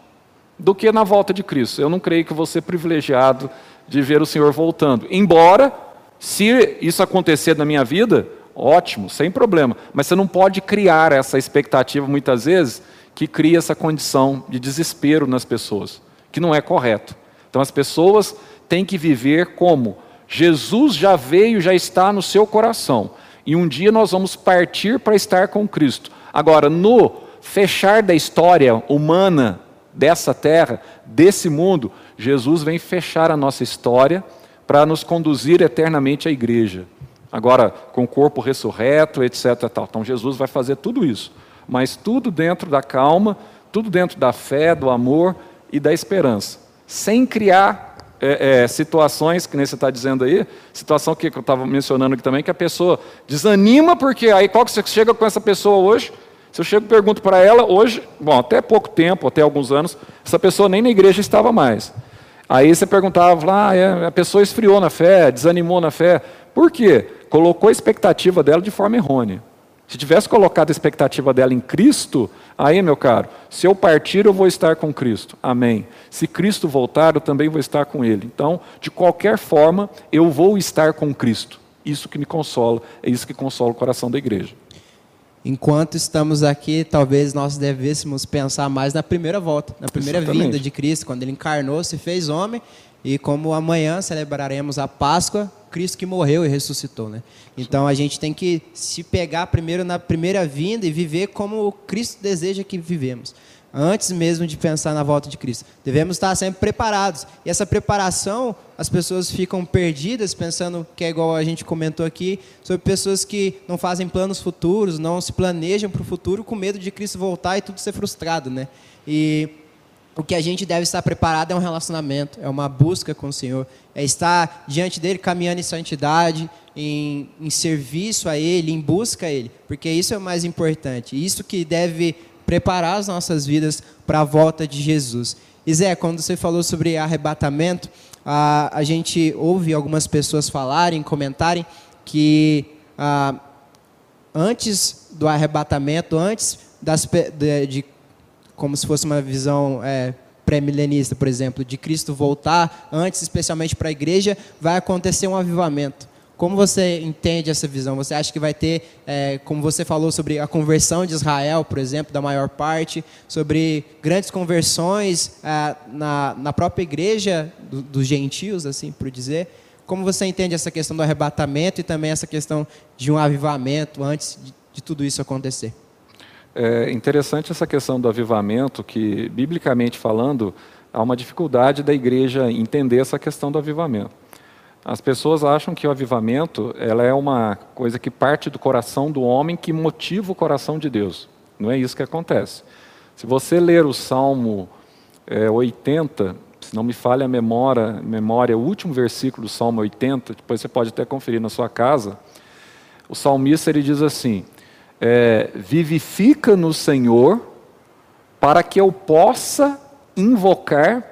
do que na volta de Cristo. Eu não creio que vou ser privilegiado de ver o Senhor voltando. Embora, se isso acontecer na minha vida, ótimo, sem problema. Mas você não pode criar essa expectativa, muitas vezes, que cria essa condição de desespero nas pessoas, que não é correto. Então as pessoas têm que viver como Jesus já veio, já está no seu coração. E um dia nós vamos partir para estar com Cristo. Agora, no fechar da história humana dessa terra, desse mundo, Jesus vem fechar a nossa história para nos conduzir eternamente à igreja. Agora, com o corpo ressurreto, etc. Tal. Então, Jesus vai fazer tudo isso, mas tudo dentro da calma, tudo dentro da fé, do amor e da esperança, sem criar é, é, situações, que nem você está dizendo aí, situação que eu estava mencionando aqui também, que a pessoa desanima, porque aí qual que você chega com essa pessoa hoje? Se eu chego e pergunto para ela, hoje, bom, até pouco tempo, até alguns anos, essa pessoa nem na igreja estava mais. Aí você perguntava, ah, é, a pessoa esfriou na fé, desanimou na fé. Por quê? Colocou a expectativa dela de forma errônea. Se tivesse colocado a expectativa dela em Cristo, aí, meu caro, se eu partir, eu vou estar com Cristo. Amém. Se Cristo voltar, eu também vou estar com Ele. Então, de qualquer forma, eu vou estar com Cristo. Isso que me consola, é isso que consola o coração da igreja. Enquanto estamos aqui, talvez nós devêssemos pensar mais na primeira volta, na primeira Exatamente. vinda de Cristo, quando Ele encarnou, se fez homem, e como amanhã celebraremos a Páscoa, Cristo que morreu e ressuscitou, né? Então a gente tem que se pegar primeiro na primeira vinda e viver como Cristo deseja que vivemos, antes mesmo de pensar na volta de Cristo. Devemos estar sempre preparados. E essa preparação, as pessoas ficam perdidas pensando que é igual a gente comentou aqui, sobre pessoas que não fazem planos futuros, não se planejam para o futuro com medo de Cristo voltar e tudo ser frustrado, né? E o que a gente deve estar preparado é um relacionamento, é uma busca com o Senhor, é estar diante dele caminhando em santidade, em, em serviço a Ele, em busca a Ele, porque isso é o mais importante, isso que deve preparar as nossas vidas para a volta de Jesus. E Zé, quando você falou sobre arrebatamento, a, a gente ouve algumas pessoas falarem, comentarem que a, antes do arrebatamento, antes das, de, de como se fosse uma visão é, pré-milenista, por exemplo, de Cristo voltar, antes, especialmente para a igreja, vai acontecer um avivamento. Como você entende essa visão? Você acha que vai ter, é, como você falou sobre a conversão de Israel, por exemplo, da maior parte, sobre grandes conversões é, na, na própria igreja do, dos gentios, assim por dizer? Como você entende essa questão do arrebatamento e também essa questão de um avivamento antes de, de tudo isso acontecer? É interessante essa questão do avivamento, que, biblicamente falando, há uma dificuldade da igreja entender essa questão do avivamento. As pessoas acham que o avivamento ela é uma coisa que parte do coração do homem que motiva o coração de Deus. Não é isso que acontece. Se você ler o Salmo é, 80, se não me falha a memória, memória, o último versículo do Salmo 80, depois você pode até conferir na sua casa, o salmista ele diz assim: é, vivifica no Senhor, para que eu possa invocar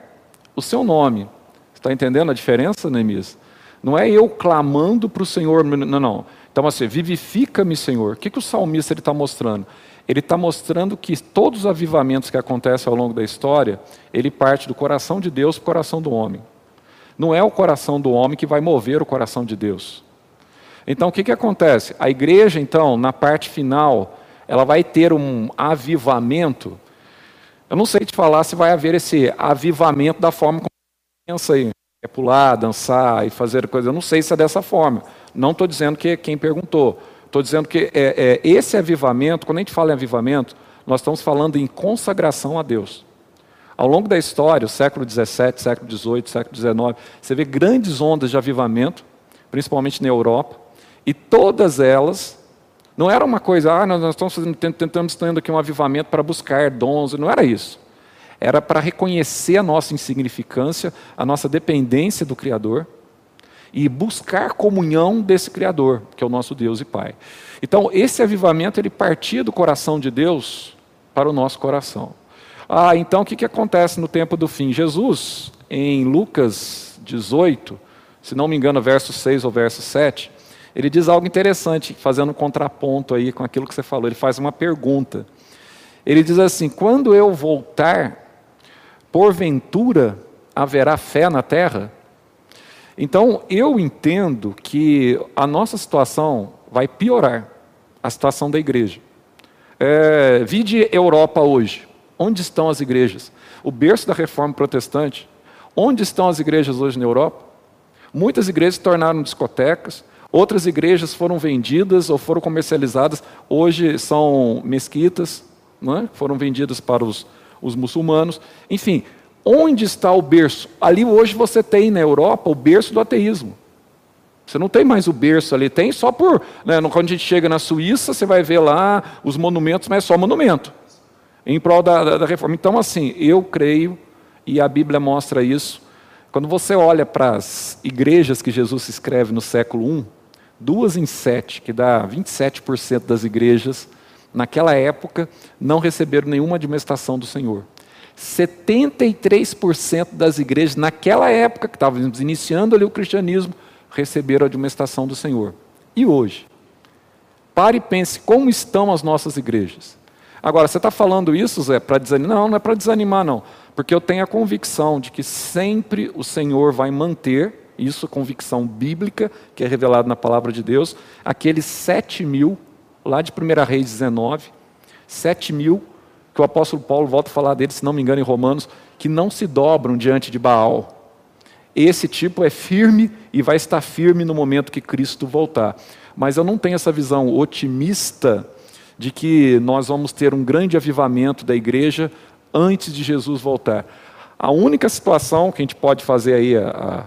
o seu nome. Está entendendo a diferença, Neemias? Não é eu clamando para o Senhor, não, não. Então, assim, vivifica-me, Senhor. O que, que o salmista está mostrando? Ele está mostrando que todos os avivamentos que acontecem ao longo da história, ele parte do coração de Deus para o coração do homem. Não é o coração do homem que vai mover o coração de Deus. Então, o que, que acontece? A igreja, então, na parte final, ela vai ter um avivamento. Eu não sei te falar se vai haver esse avivamento da forma como pensa aí. É pular, dançar e fazer coisas. Eu não sei se é dessa forma. Não estou dizendo que é quem perguntou. Estou dizendo que é, é, esse avivamento, quando a gente fala em avivamento, nós estamos falando em consagração a Deus. Ao longo da história, o século XVII, século XVIII, século XIX, você vê grandes ondas de avivamento, principalmente na Europa, e todas elas Não era uma coisa, ah, nós estamos fazendo, tentamos tendo aqui um avivamento para buscar dons, não era isso. Era para reconhecer a nossa insignificância, a nossa dependência do Criador e buscar comunhão desse Criador, que é o nosso Deus e Pai. Então, esse avivamento ele partia do coração de Deus para o nosso coração. Ah, então o que, que acontece no tempo do fim? Jesus, em Lucas 18, se não me engano, verso 6 ou verso 7, ele diz algo interessante, fazendo um contraponto aí com aquilo que você falou. Ele faz uma pergunta. Ele diz assim: Quando eu voltar, porventura haverá fé na terra? Então, eu entendo que a nossa situação vai piorar a situação da igreja. É, vide Europa hoje. Onde estão as igrejas? O berço da reforma protestante. Onde estão as igrejas hoje na Europa? Muitas igrejas se tornaram discotecas, outras igrejas foram vendidas ou foram comercializadas, hoje são mesquitas, não é? foram vendidas para os, os muçulmanos. Enfim, onde está o berço? Ali hoje você tem na Europa o berço do ateísmo. Você não tem mais o berço ali, tem só por. Né, quando a gente chega na Suíça, você vai ver lá os monumentos, mas é só monumento, em prol da, da, da reforma. Então, assim, eu creio, e a Bíblia mostra isso, quando você olha para as igrejas que Jesus escreve no século I, duas em sete, que dá 27% das igrejas, naquela época, não receberam nenhuma admoestação do Senhor. 73% das igrejas, naquela época, que estávamos iniciando ali o cristianismo, receberam a admoestação do Senhor. E hoje? Pare e pense como estão as nossas igrejas. Agora, você está falando isso, Zé, para desanimar? Não, não é para desanimar, não. Porque eu tenho a convicção de que sempre o Senhor vai manter, isso convicção bíblica, que é revelada na palavra de Deus, aqueles sete mil, lá de 1 Reis 19, sete mil, que o apóstolo Paulo volta a falar deles, se não me engano, em Romanos, que não se dobram diante de Baal. Esse tipo é firme e vai estar firme no momento que Cristo voltar. Mas eu não tenho essa visão otimista de que nós vamos ter um grande avivamento da igreja antes de Jesus voltar. A única situação que a gente pode fazer aí a, a,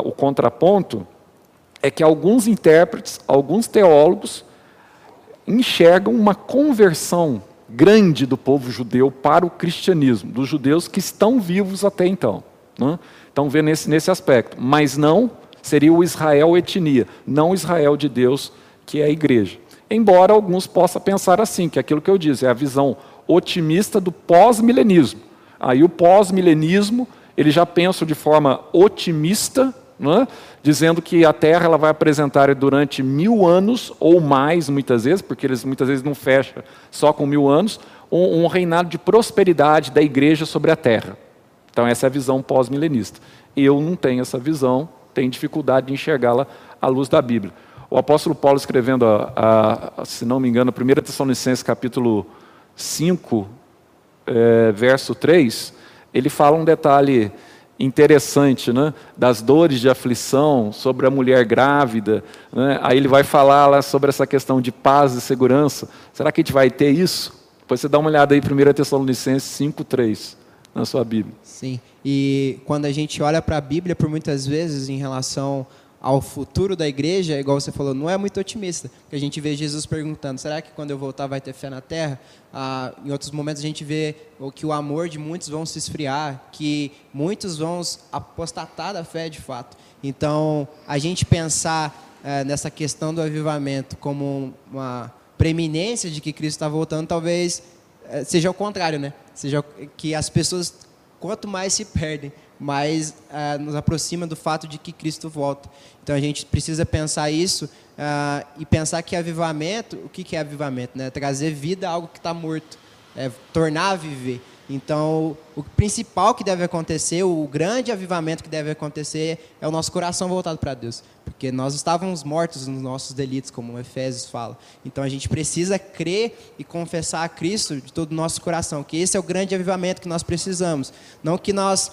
o contraponto é que alguns intérpretes, alguns teólogos enxergam uma conversão grande do povo judeu para o cristianismo, dos judeus que estão vivos até então. Né? Então vê nesse, nesse aspecto. Mas não seria o Israel etnia, não o Israel de Deus, que é a igreja. Embora alguns possam pensar assim, que é aquilo que eu disse, é a visão otimista do pós-milenismo. Aí o pós-milenismo, ele já pensa de forma otimista, é? dizendo que a Terra ela vai apresentar durante mil anos ou mais, muitas vezes, porque eles muitas vezes não fecham só com mil anos, um, um reinado de prosperidade da igreja sobre a Terra. Então, essa é a visão pós-milenista. Eu não tenho essa visão, tenho dificuldade de enxergá-la à luz da Bíblia. O apóstolo Paulo, escrevendo, a, a, se não me engano, 1 Tessalonicenses capítulo 5, é, verso 3, ele fala um detalhe interessante, né? das dores de aflição, sobre a mulher grávida. Né? Aí ele vai falar lá sobre essa questão de paz e segurança. Será que a gente vai ter isso? Depois você dá uma olhada aí, 1 Tessalonicenses 5, 3 na sua Bíblia. Sim. E quando a gente olha para a Bíblia, por muitas vezes, em relação ao futuro da igreja, igual você falou, não é muito otimista. Porque a gente vê Jesus perguntando: será que quando eu voltar vai ter fé na terra? Ah, em outros momentos a gente vê que o amor de muitos vão se esfriar, que muitos vão apostatar da fé de fato. Então, a gente pensar é, nessa questão do avivamento como uma preeminência de que Cristo está voltando, talvez é, seja o contrário, né? Seja que as pessoas, quanto mais se perdem, mais uh, nos aproxima do fato de que Cristo volta. Então a gente precisa pensar isso uh, e pensar que avivamento, o que, que é avivamento? Né? Trazer vida a algo que está morto, é, tornar a viver. Então, o principal que deve acontecer, o grande avivamento que deve acontecer, é o nosso coração voltado para Deus. Porque nós estávamos mortos nos nossos delitos, como Efésios fala. Então, a gente precisa crer e confessar a Cristo de todo o nosso coração, que esse é o grande avivamento que nós precisamos. Não que nós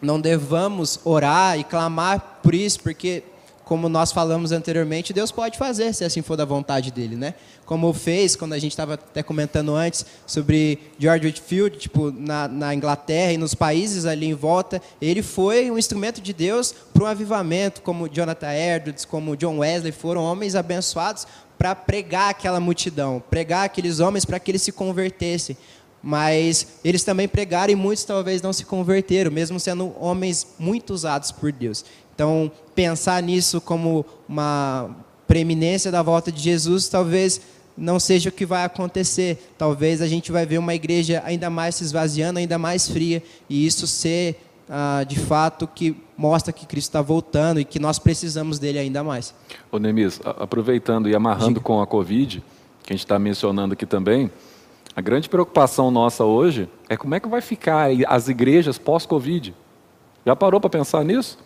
não devamos orar e clamar por isso, porque como nós falamos anteriormente, Deus pode fazer, se assim for da vontade dele, né? Como fez, quando a gente estava até comentando antes sobre George Whitfield, tipo, na, na, Inglaterra e nos países ali em volta, ele foi um instrumento de Deus para um avivamento, como Jonathan Edwards, como John Wesley, foram homens abençoados para pregar aquela multidão, pregar aqueles homens para que eles se convertessem. Mas eles também pregaram e muitos talvez não se converteram, mesmo sendo homens muito usados por Deus. Então, pensar nisso como uma preeminência da volta de Jesus, talvez não seja o que vai acontecer. Talvez a gente vai ver uma igreja ainda mais se esvaziando, ainda mais fria, e isso ser ah, de fato que mostra que Cristo está voltando e que nós precisamos dele ainda mais. Ô Nemis, aproveitando e amarrando Diga. com a Covid, que a gente está mencionando aqui também, a grande preocupação nossa hoje é como é que vai ficar as igrejas pós-Covid. Já parou para pensar nisso?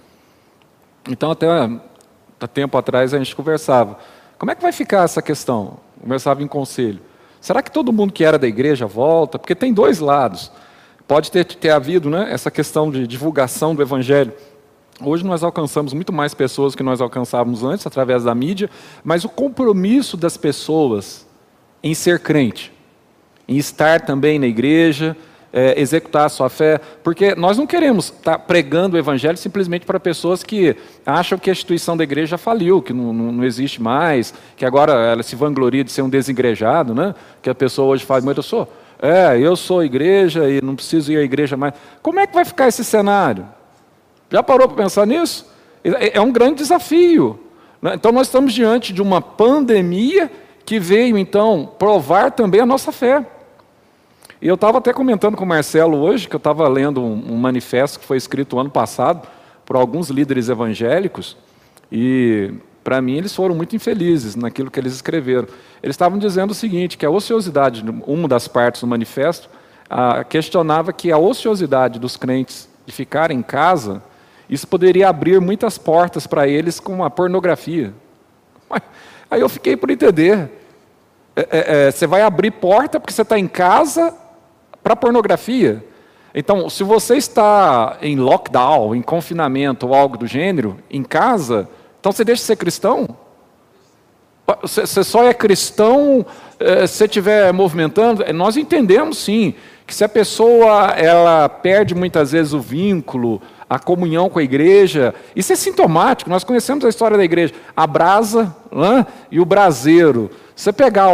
Então, até há tempo atrás a gente conversava. Como é que vai ficar essa questão? Conversava em conselho. Será que todo mundo que era da igreja volta? Porque tem dois lados. Pode ter, ter havido né, essa questão de divulgação do evangelho. Hoje nós alcançamos muito mais pessoas que nós alcançávamos antes, através da mídia, mas o compromisso das pessoas em ser crente, em estar também na igreja, é, executar a sua fé, porque nós não queremos estar pregando o evangelho simplesmente para pessoas que acham que a instituição da igreja faliu, que não, não, não, existe mais, que agora ela se vangloria de ser um desengrejado, né? que a pessoa hoje fala, mas eu sou é, eu sou igreja e não preciso ir à igreja mais. Como é que vai ficar esse cenário? Já parou para pensar nisso? É, é um grande desafio. Né? Então, nós estamos diante de uma pandemia que veio, então, provar também a nossa fé. E eu estava até comentando com o Marcelo hoje, que eu estava lendo um, um manifesto que foi escrito ano passado por alguns líderes evangélicos, e para mim, eles foram muito infelizes naquilo que eles escreveram. Eles estavam dizendo o seguinte, que a ociosidade, uma das partes do manifesto, questionava que a ociosidade dos crentes de ficar em casa, isso poderia abrir muitas portas para eles com a pornografia. <laughs> Aí eu fiquei por entender. É, é, é, você vai abrir porta porque você está em casa para pornografia. Então, se você está em lockdown, em confinamento ou algo do gênero, em casa, então você deixa de ser cristão? Você só é cristão eh, se estiver movimentando? Nós entendemos sim que se a pessoa ela perde muitas vezes o vínculo, a comunhão com a igreja, isso é sintomático. Nós conhecemos a história da igreja, a brasa né, e o braseiro. Você pegar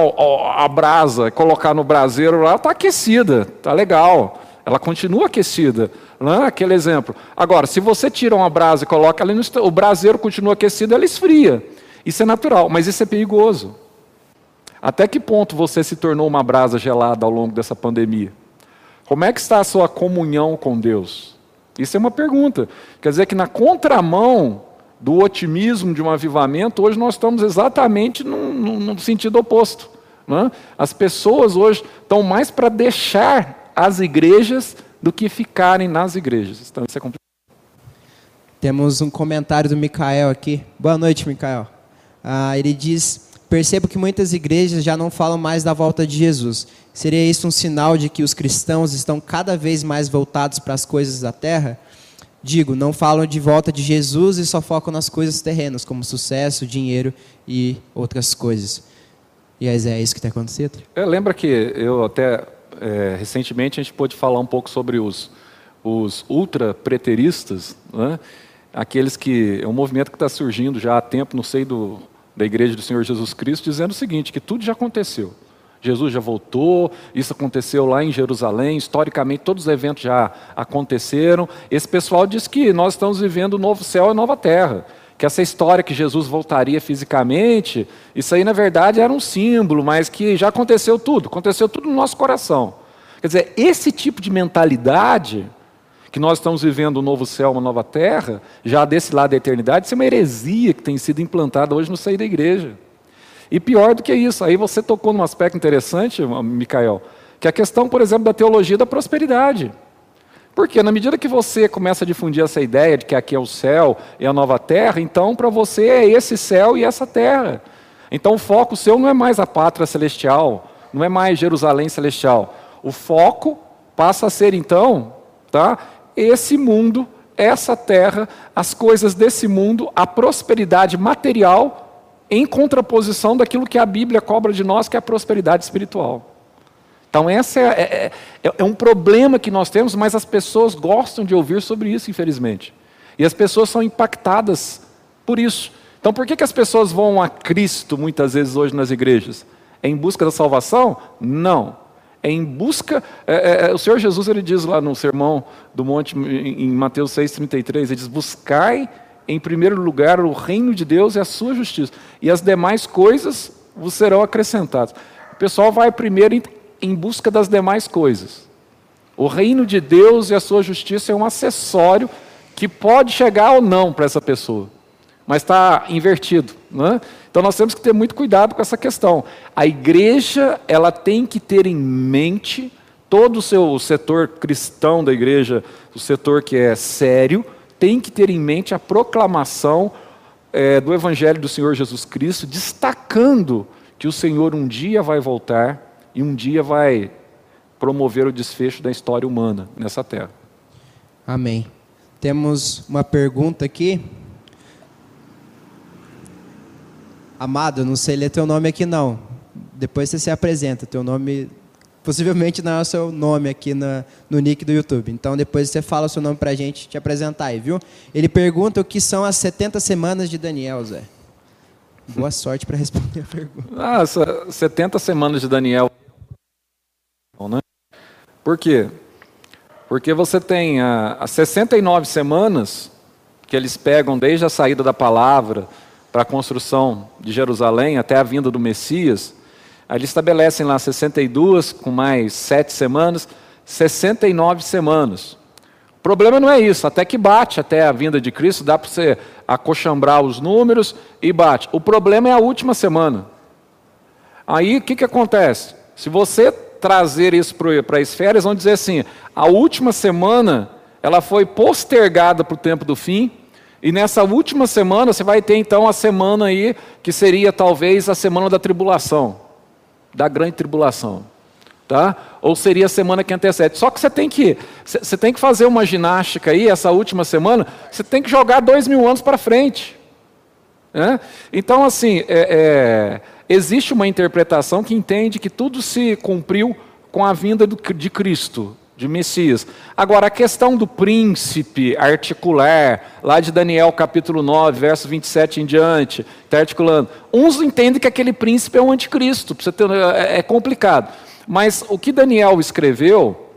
a brasa e colocar no braseiro lá, está aquecida, está legal. Ela continua aquecida. Não é aquele exemplo. Agora, se você tira uma brasa e coloca ali no o braseiro continua aquecido, ela esfria. Isso é natural, mas isso é perigoso. Até que ponto você se tornou uma brasa gelada ao longo dessa pandemia? Como é que está a sua comunhão com Deus? Isso é uma pergunta. Quer dizer que na contramão do otimismo de um avivamento, hoje nós estamos exatamente no, no, no sentido oposto. É? As pessoas hoje estão mais para deixar as igrejas do que ficarem nas igrejas. Então, isso é complicado. Temos um comentário do Micael aqui. Boa noite, Micael. Ah, ele diz: Percebo que muitas igrejas já não falam mais da volta de Jesus. Seria isso um sinal de que os cristãos estão cada vez mais voltados para as coisas da terra? Digo, não falam de volta de Jesus e só focam nas coisas terrenas, como sucesso, dinheiro e outras coisas. E é isso que está acontecendo? É, lembra que eu até é, recentemente a gente pôde falar um pouco sobre os, os ultra-preteristas, né? aqueles que. É um movimento que está surgindo já há tempo no seio do, da Igreja do Senhor Jesus Cristo, dizendo o seguinte: que tudo já aconteceu. Jesus já voltou, isso aconteceu lá em Jerusalém, historicamente todos os eventos já aconteceram. Esse pessoal diz que nós estamos vivendo o novo céu e nova terra que essa história que Jesus voltaria fisicamente, isso aí na verdade era um símbolo, mas que já aconteceu tudo, aconteceu tudo no nosso coração. Quer dizer, esse tipo de mentalidade que nós estamos vivendo um novo céu, uma nova terra, já desse lado da eternidade, isso é uma heresia que tem sido implantada hoje no seio da igreja. E pior do que isso, aí você tocou num aspecto interessante, Micael, que é a questão, por exemplo, da teologia da prosperidade. Porque na medida que você começa a difundir essa ideia de que aqui é o céu e a nova terra, então para você é esse céu e essa terra. Então o foco seu não é mais a pátria celestial, não é mais Jerusalém celestial. O foco passa a ser então, tá? Esse mundo essa terra, as coisas desse mundo, a prosperidade material, em contraposição daquilo que a Bíblia cobra de nós, que é a prosperidade espiritual. Então, esse é, é, é, é um problema que nós temos, mas as pessoas gostam de ouvir sobre isso, infelizmente. E as pessoas são impactadas por isso. Então, por que, que as pessoas vão a Cristo muitas vezes hoje nas igrejas? É em busca da salvação? Não. É em busca. É, é, é o Senhor Jesus ele diz lá no sermão do monte, em, em Mateus 6,33, ele diz: Buscai em primeiro lugar o reino de Deus e a sua justiça, e as demais coisas vos serão acrescentadas. O pessoal vai primeiro em, busca das demais coisas. O reino de Deus e a sua justiça é um acessório que pode chegar ou não para essa pessoa, mas está invertido. Né? Então nós temos que ter muito cuidado com essa questão. A igreja ela tem que ter em mente todo o seu setor cristão da igreja, o setor que é sério, tem que ter em mente a proclamação é, do Evangelho do Senhor Jesus Cristo, destacando que o Senhor um dia vai voltar e um dia vai promover o desfecho da história humana nessa terra. Amém. Temos uma pergunta aqui. Amado, não sei ler teu nome aqui não. Depois você se apresenta. Teu nome possivelmente não é o seu nome aqui na, no nick do YouTube. Então depois você fala o seu nome para a gente te apresentar aí, viu? Ele pergunta o que são as 70 semanas de Daniel, Zé. Boa sorte para responder a pergunta. Ah, 70 semanas de Daniel. Né? Por quê? Porque você tem as 69 semanas que eles pegam desde a saída da palavra para a construção de Jerusalém até a vinda do Messias. Eles estabelecem lá 62 com mais sete semanas, 69 semanas. O problema não é isso, até que bate até a vinda de Cristo, dá para você acochambrar os números e bate. O problema é a última semana. Aí o que, que acontece? Se você trazer isso para a esfera, eles vão dizer assim: a última semana ela foi postergada para o tempo do fim, e nessa última semana você vai ter então a semana aí que seria talvez a semana da tribulação, da grande tribulação. Tá? Ou seria a semana que antecede. Só que você tem que você tem que fazer uma ginástica aí essa última semana. Você tem que jogar dois mil anos para frente. Né? Então assim é, é existe uma interpretação que entende que tudo se cumpriu com a vinda do, de Cristo, de Messias. Agora, a questão do príncipe articular, lá de Daniel capítulo 9, verso 27 em diante, está articulando. Uns entendem que aquele príncipe é o anticristo, ter, é, é complicado. Mas o que Daniel escreveu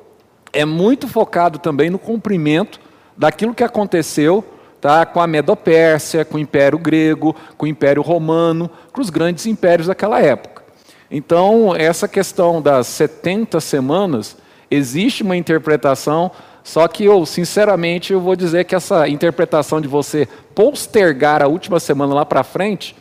é muito focado também no cumprimento daquilo que aconteceu tá? com a Medopérsia, com o Império Grego, com o Império Romano, com os grandes impérios daquela época. Então, essa questão das 70 semanas, existe uma interpretação, só que eu, sinceramente, eu vou dizer que essa interpretação de você postergar a última semana lá para frente,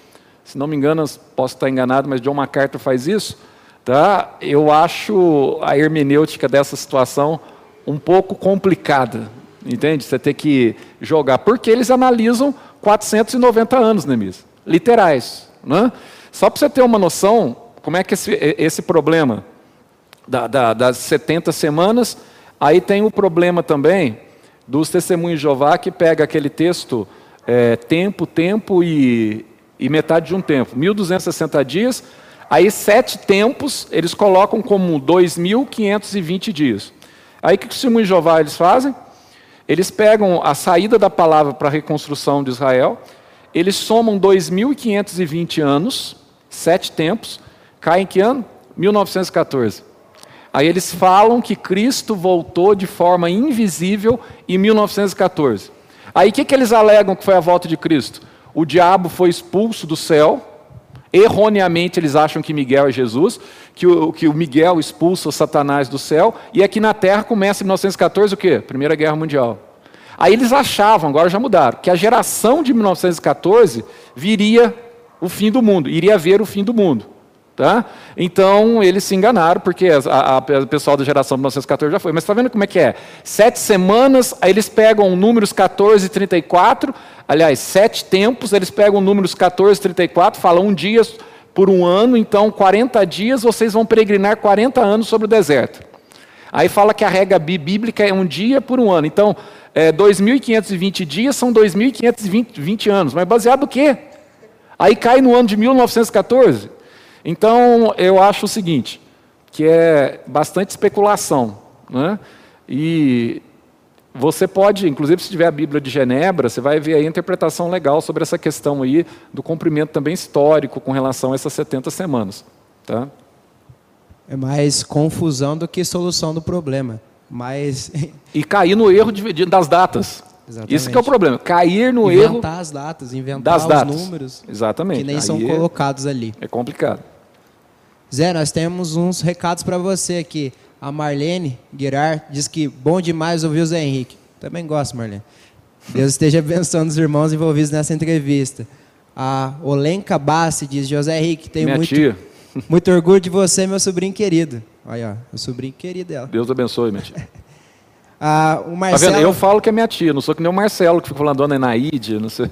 se não me engano, posso estar enganado, mas John MacArthur faz isso, tá? eu acho a hermenêutica dessa situação um pouco complicada. Entende? Você tem que jogar. Porque eles analisam 490 anos, Nemis. Literais. Né? Só para você ter uma noção, como é que esse, esse problema da, da, das 70 semanas, aí tem o problema também dos testemunhos de Jeová que pega aquele texto é, tempo, tempo e, e metade de um tempo. 1260 dias, aí sete tempos eles colocam como 2.520 dias. Aí o que os testemunhos de Jeová eles fazem? Eles pegam a saída da palavra para a reconstrução de Israel, eles somam 2.520 anos, sete tempos, cai em que ano? 1914. Aí eles falam que Cristo voltou de forma invisível em 1914. Aí o que, que eles alegam que foi a volta de Cristo? O diabo foi expulso do céu, erroneamente eles acham que Miguel é Jesus, que o, que o Miguel expulsa o Satanás do céu, e aqui na Terra começa em 1914 o quê? Primeira Guerra Mundial. Aí eles achavam, agora já mudaram, que a geração de 1914 viria o fim do mundo, iria ver o fim do mundo. Tá? Então eles se enganaram, porque o pessoal da geração de 1914 já foi. Mas está vendo como é que é? Sete semanas, aí eles pegam números 14 e 34, aliás, sete tempos, eles pegam números 14 e 34, falam um dia por um ano, então 40 dias vocês vão peregrinar 40 anos sobre o deserto. Aí fala que a regra bíblica é um dia por um ano. Então, é, 2.520 dias são 2.520 anos. Mas baseado no quê? Aí cai no ano de 1914. Então, eu acho o seguinte, que é bastante especulação. Né? E você pode, inclusive se tiver a Bíblia de Genebra, você vai ver a interpretação legal sobre essa questão aí do cumprimento também histórico com relação a essas 70 semanas. Tá? É mais confusão do que solução do problema. Mas... E cair no erro de, das datas. Exatamente. Isso que é o problema. Cair no inventar erro. Inventar as datas, inventar das os datas. números. Exatamente. Que nem Aí são é, colocados ali. É complicado. Zé, nós temos uns recados para você aqui. A Marlene Guirar diz que bom demais ouvir o Zé Henrique. Também gosto, Marlene. Deus <laughs> esteja abençoando os irmãos envolvidos nessa entrevista. A Olenka Bassi diz, José Henrique, tenho Minha muito, tia. <laughs> muito orgulho de você, meu sobrinho querido. Olha, ó, meu sobrinho querido dela. Deus abençoe, minha tia. <laughs> Ah, o Marcelo... Tá? Eu falo que é minha tia, não sou que nem o Marcelo que fica falando dona Enaíde, não sei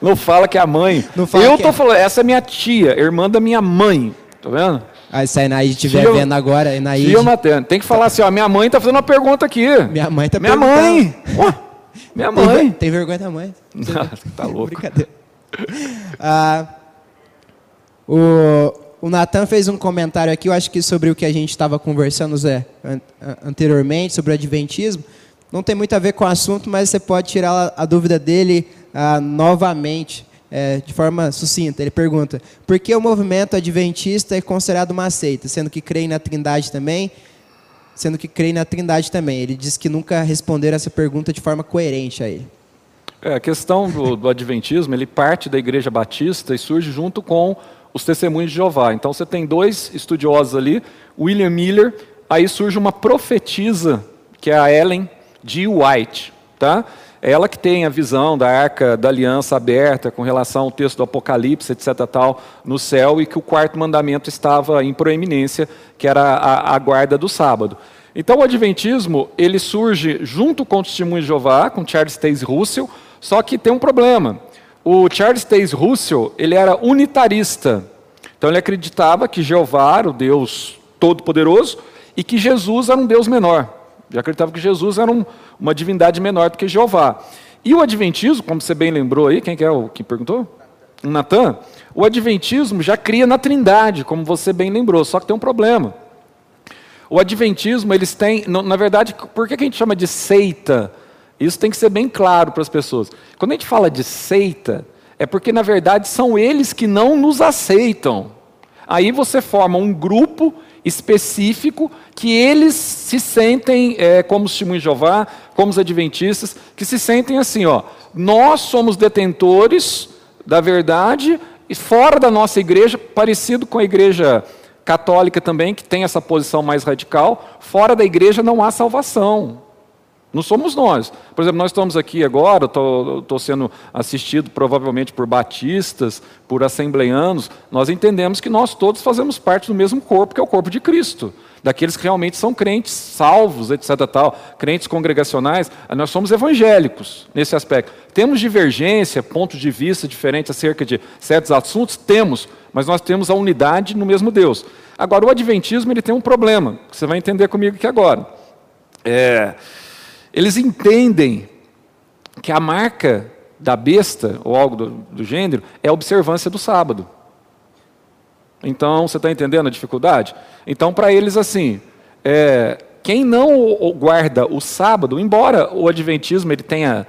Não fala que é a mãe. eu tô é... falando, essa é minha tia, irmã da minha mãe. Tá vendo? Aí se a Enaíde estiver vendo agora, Enaíde... Tia materna. Tem que falar assim, ó, minha mãe está fazendo uma pergunta aqui. Minha mãe está Minha mãe! minha mãe! Tem, tem, vergonha da mãe. <laughs> Não, tá louco. Brincadeira. Ah, o, o Natan fez um comentário aqui, eu acho que sobre o que a gente estava conversando, Zé, an anteriormente, sobre o Adventismo. Não tem muito a ver com o assunto, mas você pode tirar a, a dúvida dele ah, novamente, é, de forma sucinta. Ele pergunta: por que o movimento adventista é considerado uma seita, sendo que creem na Trindade também? Sendo que creem na Trindade também. Ele diz que nunca responderam essa pergunta de forma coerente a. É, a questão do, do Adventismo, ele parte da Igreja Batista e surge junto com os testemunhos de Jeová. Então você tem dois estudiosos ali, William Miller, aí surge uma profetisa, que é a Ellen G. White, tá? É ela que tem a visão da arca da aliança aberta com relação ao texto do Apocalipse, etc. tal, no céu, e que o quarto mandamento estava em proeminência, que era a, a guarda do sábado. Então o Adventismo, ele surge junto com o Testemunho de Jeová, com Charles Taze Russell, só que tem um problema. O Charles Taze Russell, ele era unitarista. Então ele acreditava que Jeová era o Deus todo-poderoso e que Jesus era um Deus menor. Já acreditava que Jesus era um, uma divindade menor do que Jeová. E o Adventismo, como você bem lembrou aí, quem que é o que perguntou? Natan. O Adventismo já cria na Trindade, como você bem lembrou, só que tem um problema. O Adventismo, eles têm, na verdade, por que a gente chama de seita? Isso tem que ser bem claro para as pessoas. Quando a gente fala de seita, é porque na verdade são eles que não nos aceitam. Aí você forma um grupo específico que eles se sentem, é, como os testemunhos de Jeová, como os adventistas, que se sentem assim, ó, nós somos detentores da verdade e fora da nossa igreja, parecido com a igreja católica também, que tem essa posição mais radical, fora da igreja não há salvação. Não somos nós. Por exemplo, nós estamos aqui agora, estou sendo assistido provavelmente por batistas, por assembleanos. Nós entendemos que nós todos fazemos parte do mesmo corpo, que é o corpo de Cristo. Daqueles que realmente são crentes salvos, etc. Tal, crentes congregacionais, nós somos evangélicos nesse aspecto. Temos divergência, pontos de vista diferentes acerca de certos assuntos? Temos, mas nós temos a unidade no mesmo Deus. Agora, o Adventismo ele tem um problema, que você vai entender comigo aqui agora. É, eles entendem que a marca da besta, ou algo do, do gênero, é a observância do sábado. Então, você está entendendo a dificuldade? Então, para eles, assim, é, quem não guarda o sábado, embora o adventismo ele tenha,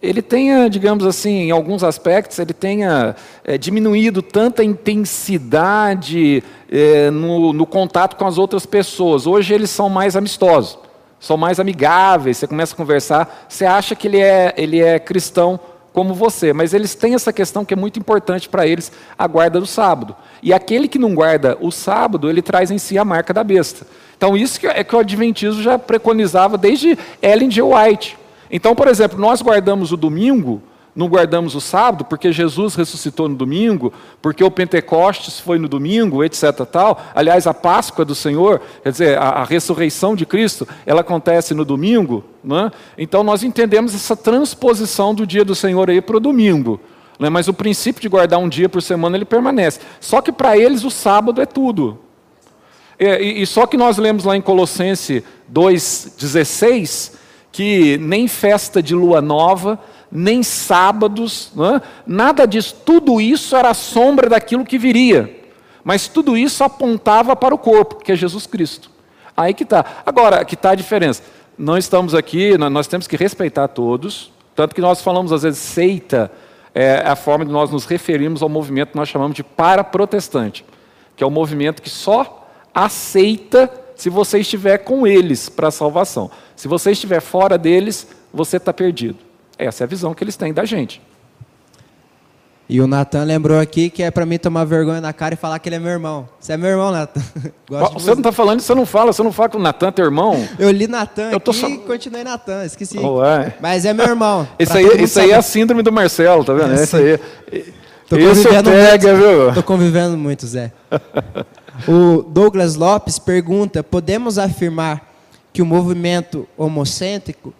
ele tenha, digamos assim, em alguns aspectos, ele tenha é, diminuído tanta intensidade é, no, no contato com as outras pessoas. Hoje eles são mais amistosos são mais amigáveis, você começa a conversar, você acha que ele é, ele é cristão como você, mas eles têm essa questão que é muito importante para eles, a guarda do sábado. E aquele que não guarda o sábado, ele traz em si a marca da besta. Então isso que é que o Adventismo já preconizava desde Ellen G. White. Então, por exemplo, nós guardamos o domingo não guardamos o sábado porque Jesus ressuscitou no domingo, porque o Pentecostes foi no domingo, etc. Tal. Aliás, a Páscoa do Senhor, quer dizer, a, a ressurreição de Cristo, ela acontece no domingo. Né? Então nós entendemos essa transposição do dia do Senhor aí para o domingo. Né? Mas o princípio de guardar um dia por semana ele permanece. Só que para eles o sábado é tudo. E, e, e só que nós lemos lá em Colossenses 2,16 que nem festa de lua nova, nem sábados, é? nada disso. Tudo isso era sombra daquilo que viria. Mas tudo isso apontava para o corpo, que é Jesus Cristo. Aí que está. Agora, que está a diferença. Não estamos aqui, nós temos que respeitar todos, tanto que nós falamos às vezes seita, é a forma de nós nos referirmos ao movimento que nós chamamos de para-protestante, que é o movimento que só aceita se você estiver com eles para a salvação. Se você estiver fora deles, você está perdido. Essa é a visão que eles têm da gente. E o Natan lembrou aqui que é para mim tomar vergonha na cara e falar que ele é meu irmão. Você é meu irmão, Natan. você, <laughs> você não está falando, você não fala, você não fala que o Natan é teu irmão? <laughs> Eu li Natan aqui só... e continuei Natan, esqueci. Ué. Mas é meu irmão. <laughs> Isso, aí, isso aí é a síndrome do Marcelo, tá vendo? É isso aí. Tô convivendo pega, muito, viu? Tô convivendo muito, Zé. o Douglas Lopes pergunta: podemos afirmar que o movimento homocêntrico,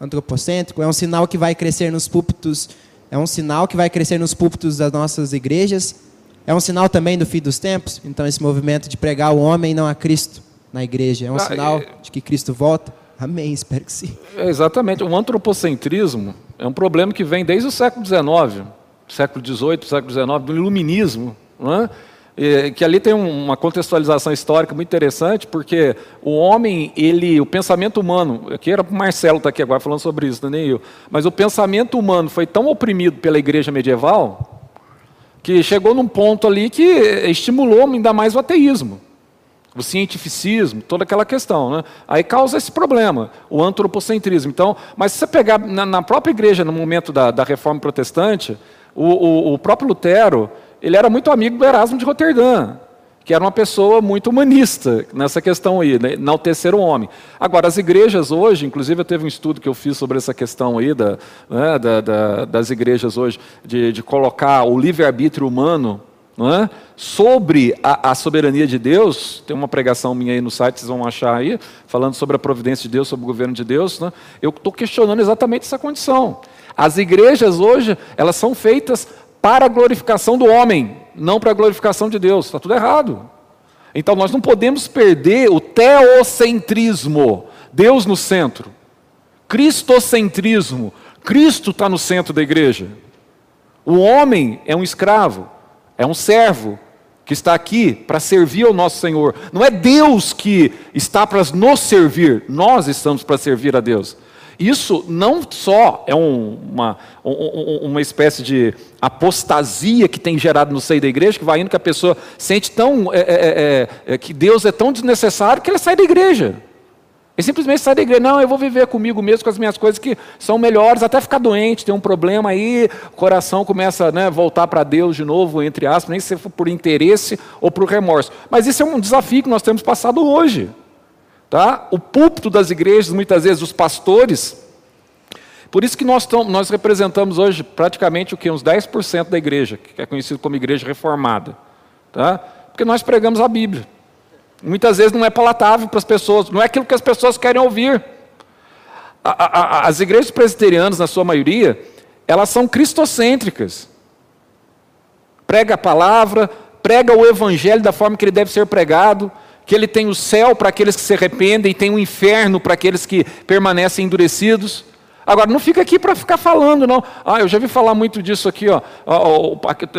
antropocêntrico, é um sinal que vai crescer nos púlpitos é um sinal que vai crescer nos púlpitos das nossas igrejas. É um sinal também do fim dos tempos. Então, esse movimento de pregar o homem e não a Cristo na igreja é um ah, sinal é... de que Cristo volta. Amém, espero que sim. É exatamente. O antropocentrismo é um problema que vem desde o século XIX, século XVIII, século XIX, do iluminismo. Não é? Que ali tem uma contextualização histórica muito interessante, porque o homem, ele, o pensamento humano, aqui era o Marcelo está aqui agora falando sobre isso, não é nem eu, mas o pensamento humano foi tão oprimido pela igreja medieval que chegou num ponto ali que estimulou ainda mais o ateísmo, o cientificismo, toda aquela questão, né? Aí causa esse problema, o antropocentrismo. Então, mas se você pegar na, na própria igreja no momento da, da reforma protestante, o, o, o próprio Lutero ele era muito amigo do Erasmo de Roterdã, que era uma pessoa muito humanista nessa questão aí, né, enaltecer o homem. Agora, as igrejas hoje, inclusive eu teve um estudo que eu fiz sobre essa questão aí da, né, da, da, das igrejas hoje, de, de colocar o livre-arbítrio humano é? sobre a, a, soberania de Deus, tem uma pregação minha aí no site, vocês vão achar aí, falando sobre a providência de Deus, sobre o governo de Deus, né? eu estou questionando exatamente essa condição. As igrejas hoje, elas são feitas para a glorificação do homem, não para a glorificação de Deus. Está tudo errado. Então nós não podemos perder o teocentrismo, Deus no centro. Cristocentrismo, Cristo está no centro da igreja. O homem é um escravo, é um servo que está aqui para servir ao nosso Senhor. Não é Deus que está para nos servir, nós estamos para servir a Deus. Isso não só é um, uma, um, uma espécie de apostasia que tem gerado no seio da igreja, que vai indo que a pessoa sente tão. É, é, é, é, que Deus é tão desnecessário que ela sai da igreja. Ele simplesmente sai da igreja, não, eu vou viver comigo mesmo, com as minhas coisas que são melhores, até ficar doente, tem um problema aí, o coração começa a né, voltar para Deus de novo, entre aspas, nem se for por interesse ou por remorso. Mas isso é um desafio que nós temos passado hoje. Tá? O púlpito das igrejas, muitas vezes, os pastores. Por isso que nós, nós representamos hoje praticamente o que? Uns 10% da igreja, que é conhecido como igreja reformada. Tá? Porque nós pregamos a Bíblia. Muitas vezes não é palatável para as pessoas, não é aquilo que as pessoas querem ouvir. A, a, a, as igrejas presbiterianas, na sua maioria, elas são cristocêntricas. Prega a palavra, prega o evangelho da forma que ele deve ser pregado que ele tem o céu para aqueles que se arrependem e tem o inferno para aqueles que permanecem endurecidos. Agora, não fica aqui para ficar falando, não. Ah, eu já vi falar muito disso aqui, ó.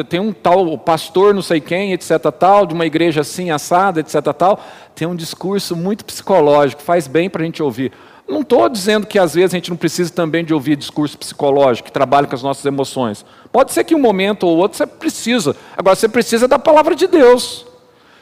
Tem um tal pastor, não sei quem, etc. tal, de uma igreja assim, assada, etc. tal. Tem um discurso muito psicológico, faz bem para a gente ouvir. Não estou dizendo que às vezes a gente não precisa também de ouvir discurso psicológico, que trabalha com as nossas emoções. Pode ser que um momento ou outro você precisa. Agora, você precisa da palavra de Deus.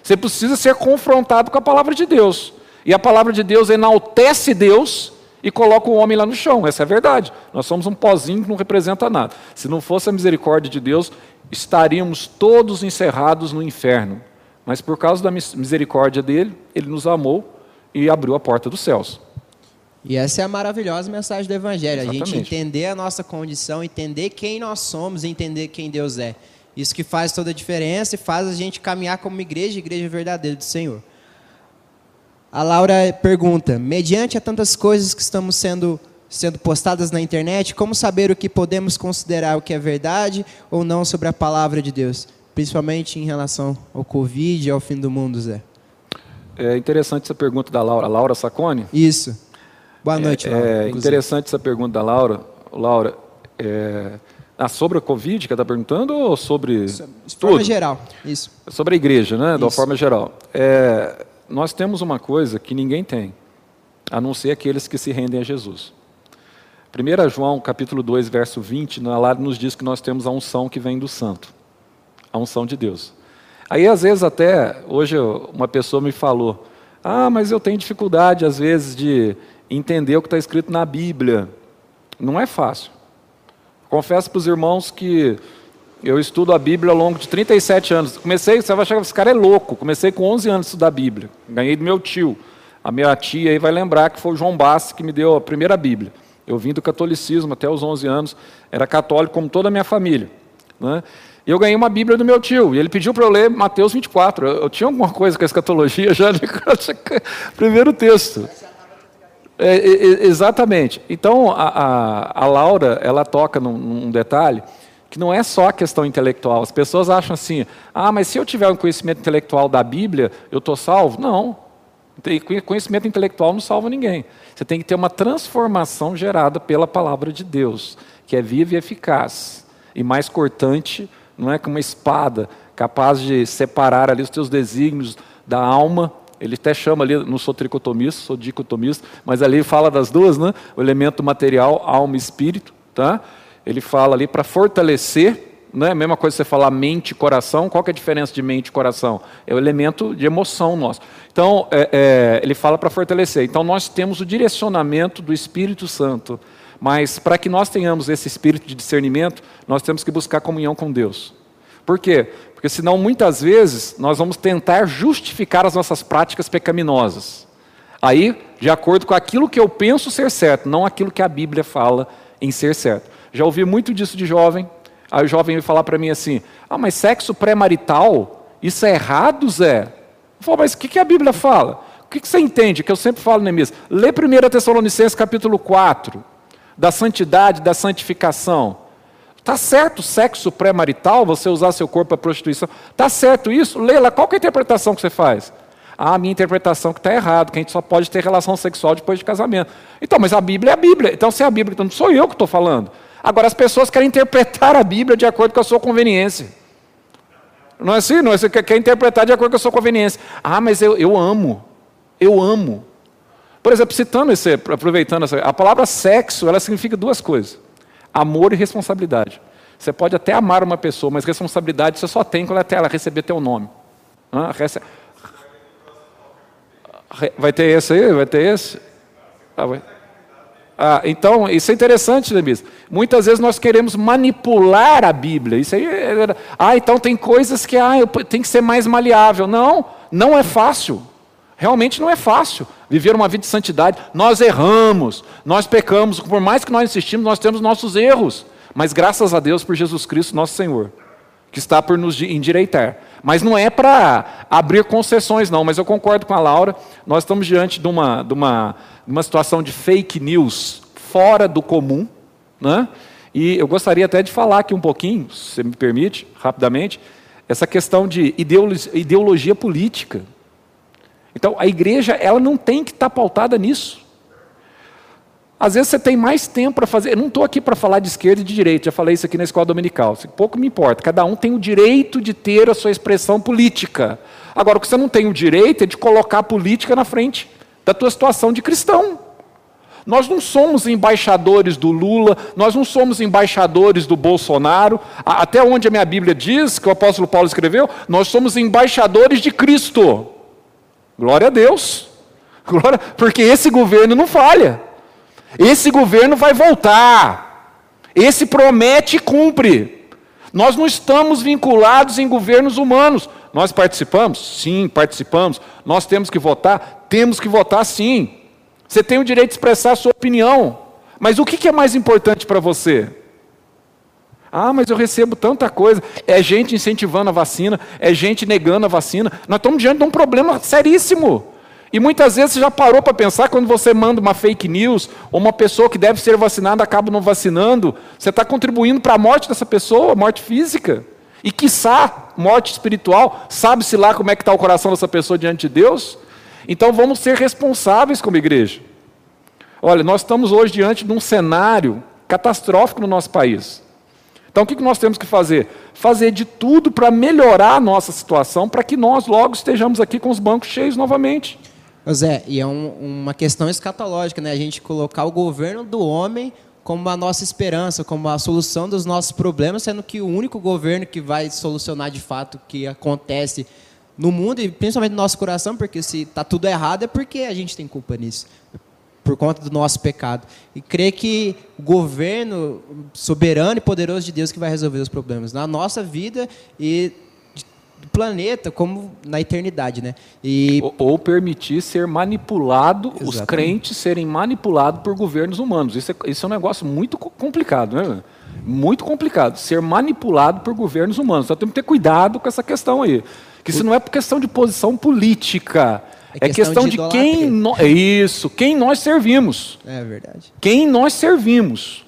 Você precisa ser confrontado com a palavra de Deus. E a palavra de Deus enaltece Deus e coloca o homem lá no chão. Essa é a verdade. Nós somos um pozinho que não representa nada. Se não fosse a misericórdia de Deus, estaríamos todos encerrados no inferno. Mas por causa da misericórdia dele, ele nos amou e abriu a porta dos céus. E essa é a maravilhosa mensagem do Evangelho. Exatamente. A gente entender a nossa condição, entender quem nós somos entender quem Deus é. Isso que faz toda a diferença e faz a gente caminhar como igreja, igreja verdadeira do Senhor. A Laura pergunta: mediante a tantas coisas que estamos sendo sendo postadas na internet, como saber o que podemos considerar o que é verdade ou não sobre a palavra de Deus, principalmente em relação ao Covid e ao fim do mundo, Zé? É interessante essa pergunta da Laura, Laura Sacone. Isso. Boa noite, Laura. É, é interessante essa pergunta da Laura. Laura, é, ah, sobre a Covid que está perguntando ou sobre. De forma geral, isso. Sobre a igreja, né? De uma forma geral. É, nós temos uma coisa que ninguém tem, a não ser aqueles que se rendem a Jesus. 1 João capítulo 2, verso 20, lá nos diz que nós temos a unção que vem do santo, a unção de Deus. Aí, às vezes, até, hoje uma pessoa me falou, ah, mas eu tenho dificuldade, às vezes, de entender o que está escrito na Bíblia. Não é fácil. Confesso para os irmãos que eu estudo a Bíblia ao longo de 37 anos. Comecei, você vai achar que esse cara é louco. Comecei com 11 anos a estudar a Bíblia. Ganhei do meu tio. A minha tia aí vai lembrar que foi o João Bassi que me deu a primeira Bíblia. Eu vim do catolicismo até os 11 anos, era católico como toda a minha família. Né? E eu ganhei uma Bíblia do meu tio, e ele pediu para eu ler Mateus 24. Eu, eu tinha alguma coisa com a escatologia já <laughs> primeiro texto. É, é, exatamente. Então, a, a, a, Laura, ela toca num, num, detalhe que não é só a questão intelectual. As pessoas acham assim, ah, mas se eu tiver um conhecimento intelectual da Bíblia, eu estou salvo? Não. Conhecimento intelectual não salva ninguém. Você tem que ter uma transformação gerada pela palavra de Deus, que é viva e eficaz, e mais cortante, não é que uma espada, capaz de separar ali os teus desígnios da alma ele até chama ali, não sou tricotomista, sou dicotomista, mas ali fala das duas, né? O elemento material, alma e espírito, tá? Ele fala ali para fortalecer, né? Mesma coisa você falar mente e coração, qual que é a diferença de mente e coração? É o elemento de emoção nosso. Então, é, é, ele fala para fortalecer. Então, nós temos o direcionamento do Espírito Santo, mas para que nós tenhamos esse espírito de discernimento, nós temos que buscar comunhão com Deus. Por quê? Porque senão muitas vezes nós vamos tentar justificar as nossas práticas pecaminosas. Aí, de acordo com aquilo que eu penso ser certo, não aquilo que a Bíblia fala em ser certo. Já ouvi muito disso de jovem. Aí o jovem vai falar para mim assim: Ah, mas sexo pré-marital, isso é errado, Zé? Eu falo, mas o que, que a Bíblia fala? O que, que você entende? Que eu sempre falo na mesa. Lê 1 Tessalonicenses capítulo 4, da santidade, da santificação. Está certo sexo pré-marital, você usar seu corpo para prostituição? Está certo isso? Leila, qual é a interpretação que você faz? Ah, a minha interpretação que está errado, que a gente só pode ter relação sexual depois de casamento. Então, mas a Bíblia é a Bíblia. Então, se é a Bíblia, então não sou eu que estou falando. Agora, as pessoas querem interpretar a Bíblia de acordo com a sua conveniência. Não é assim? Não é assim? Quer interpretar de acordo com a sua conveniência. Ah, mas eu, eu amo. Eu amo. Por exemplo, citando esse, aproveitando essa, a palavra sexo, ela significa duas coisas amor e responsabilidade. Você pode até amar uma pessoa, mas responsabilidade você só tem quando ela receber teu nome. Vai ter esse aí? Vai ter esse? Ah, vai. Ah, então, isso é interessante, Demis. Muitas vezes nós queremos manipular a Bíblia. Isso aí é... Ah, então tem coisas que ah, tem que ser mais maleável. Não, não é fácil. Realmente não é fácil viver uma vida de santidade. Nós erramos, nós pecamos, por mais que nós insistimos, nós temos nossos erros. Mas graças a Deus por Jesus Cristo, nosso Senhor, que está por nos endireitar. Mas não é para abrir concessões, não. Mas eu concordo com a Laura, nós estamos diante de uma, de uma, uma situação de fake news fora do comum. Né? E eu gostaria até de falar aqui um pouquinho, se me permite, rapidamente, essa questão de ideologia política. Então, a igreja ela não tem que estar pautada nisso. Às vezes você tem mais tempo para fazer. Eu não estou aqui para falar de esquerda e de direita, já falei isso aqui na escola dominical. Pouco me importa. Cada um tem o direito de ter a sua expressão política. Agora, o que você não tem o direito é de colocar a política na frente da tua situação de cristão. Nós não somos embaixadores do Lula, nós não somos embaixadores do Bolsonaro. Até onde a minha Bíblia diz, que o apóstolo Paulo escreveu, nós somos embaixadores de Cristo. Glória a Deus. <laughs> Glória, porque esse governo não falha. Esse governo vai voltar. Esse promete e cumpre. Nós não estamos vinculados em governos humanos. Nós participamos? Sim, participamos. Nós temos que votar? Temos que votar sim. Você tem o direito de expressar a sua opinião. Mas o que é mais importante para você? Ah, mas eu recebo tanta coisa. É gente incentivando a vacina, é gente negando a vacina. Nós estamos diante de um problema seríssimo. E muitas vezes você já parou para pensar quando você manda uma fake news, ou uma pessoa que deve ser vacinada acaba não vacinando, você está contribuindo para a morte dessa pessoa, morte física. E quiçá, morte espiritual, sabe-se lá como é que está o coração dessa pessoa diante de Deus? Então vamos ser responsáveis como igreja. Olha, nós estamos hoje diante de um cenário catastrófico no nosso país. Então, o que nós temos que fazer? Fazer de tudo para melhorar a nossa situação, para que nós logo estejamos aqui com os bancos cheios novamente. Zé, e é um, uma questão escatológica, né? A gente colocar o governo do homem como a nossa esperança, como a solução dos nossos problemas, sendo que o único governo que vai solucionar de fato o que acontece no mundo e principalmente no nosso coração, porque se está tudo errado é porque a gente tem culpa nisso, por conta do nosso pecado. E crer que o governo soberano e poderoso de Deus que vai resolver os problemas na nossa vida e do planeta como na eternidade, né? E ou, ou permitir ser manipulado, Exatamente. os crentes serem manipulados por governos humanos. Isso é, isso é um negócio muito complicado, né? Muito complicado. Ser manipulado por governos humanos. Então temos que ter cuidado com essa questão aí. Que isso não é questão de posição política. É, é questão, questão de, de quem nós, é isso, quem nós servimos. É verdade. Quem nós servimos.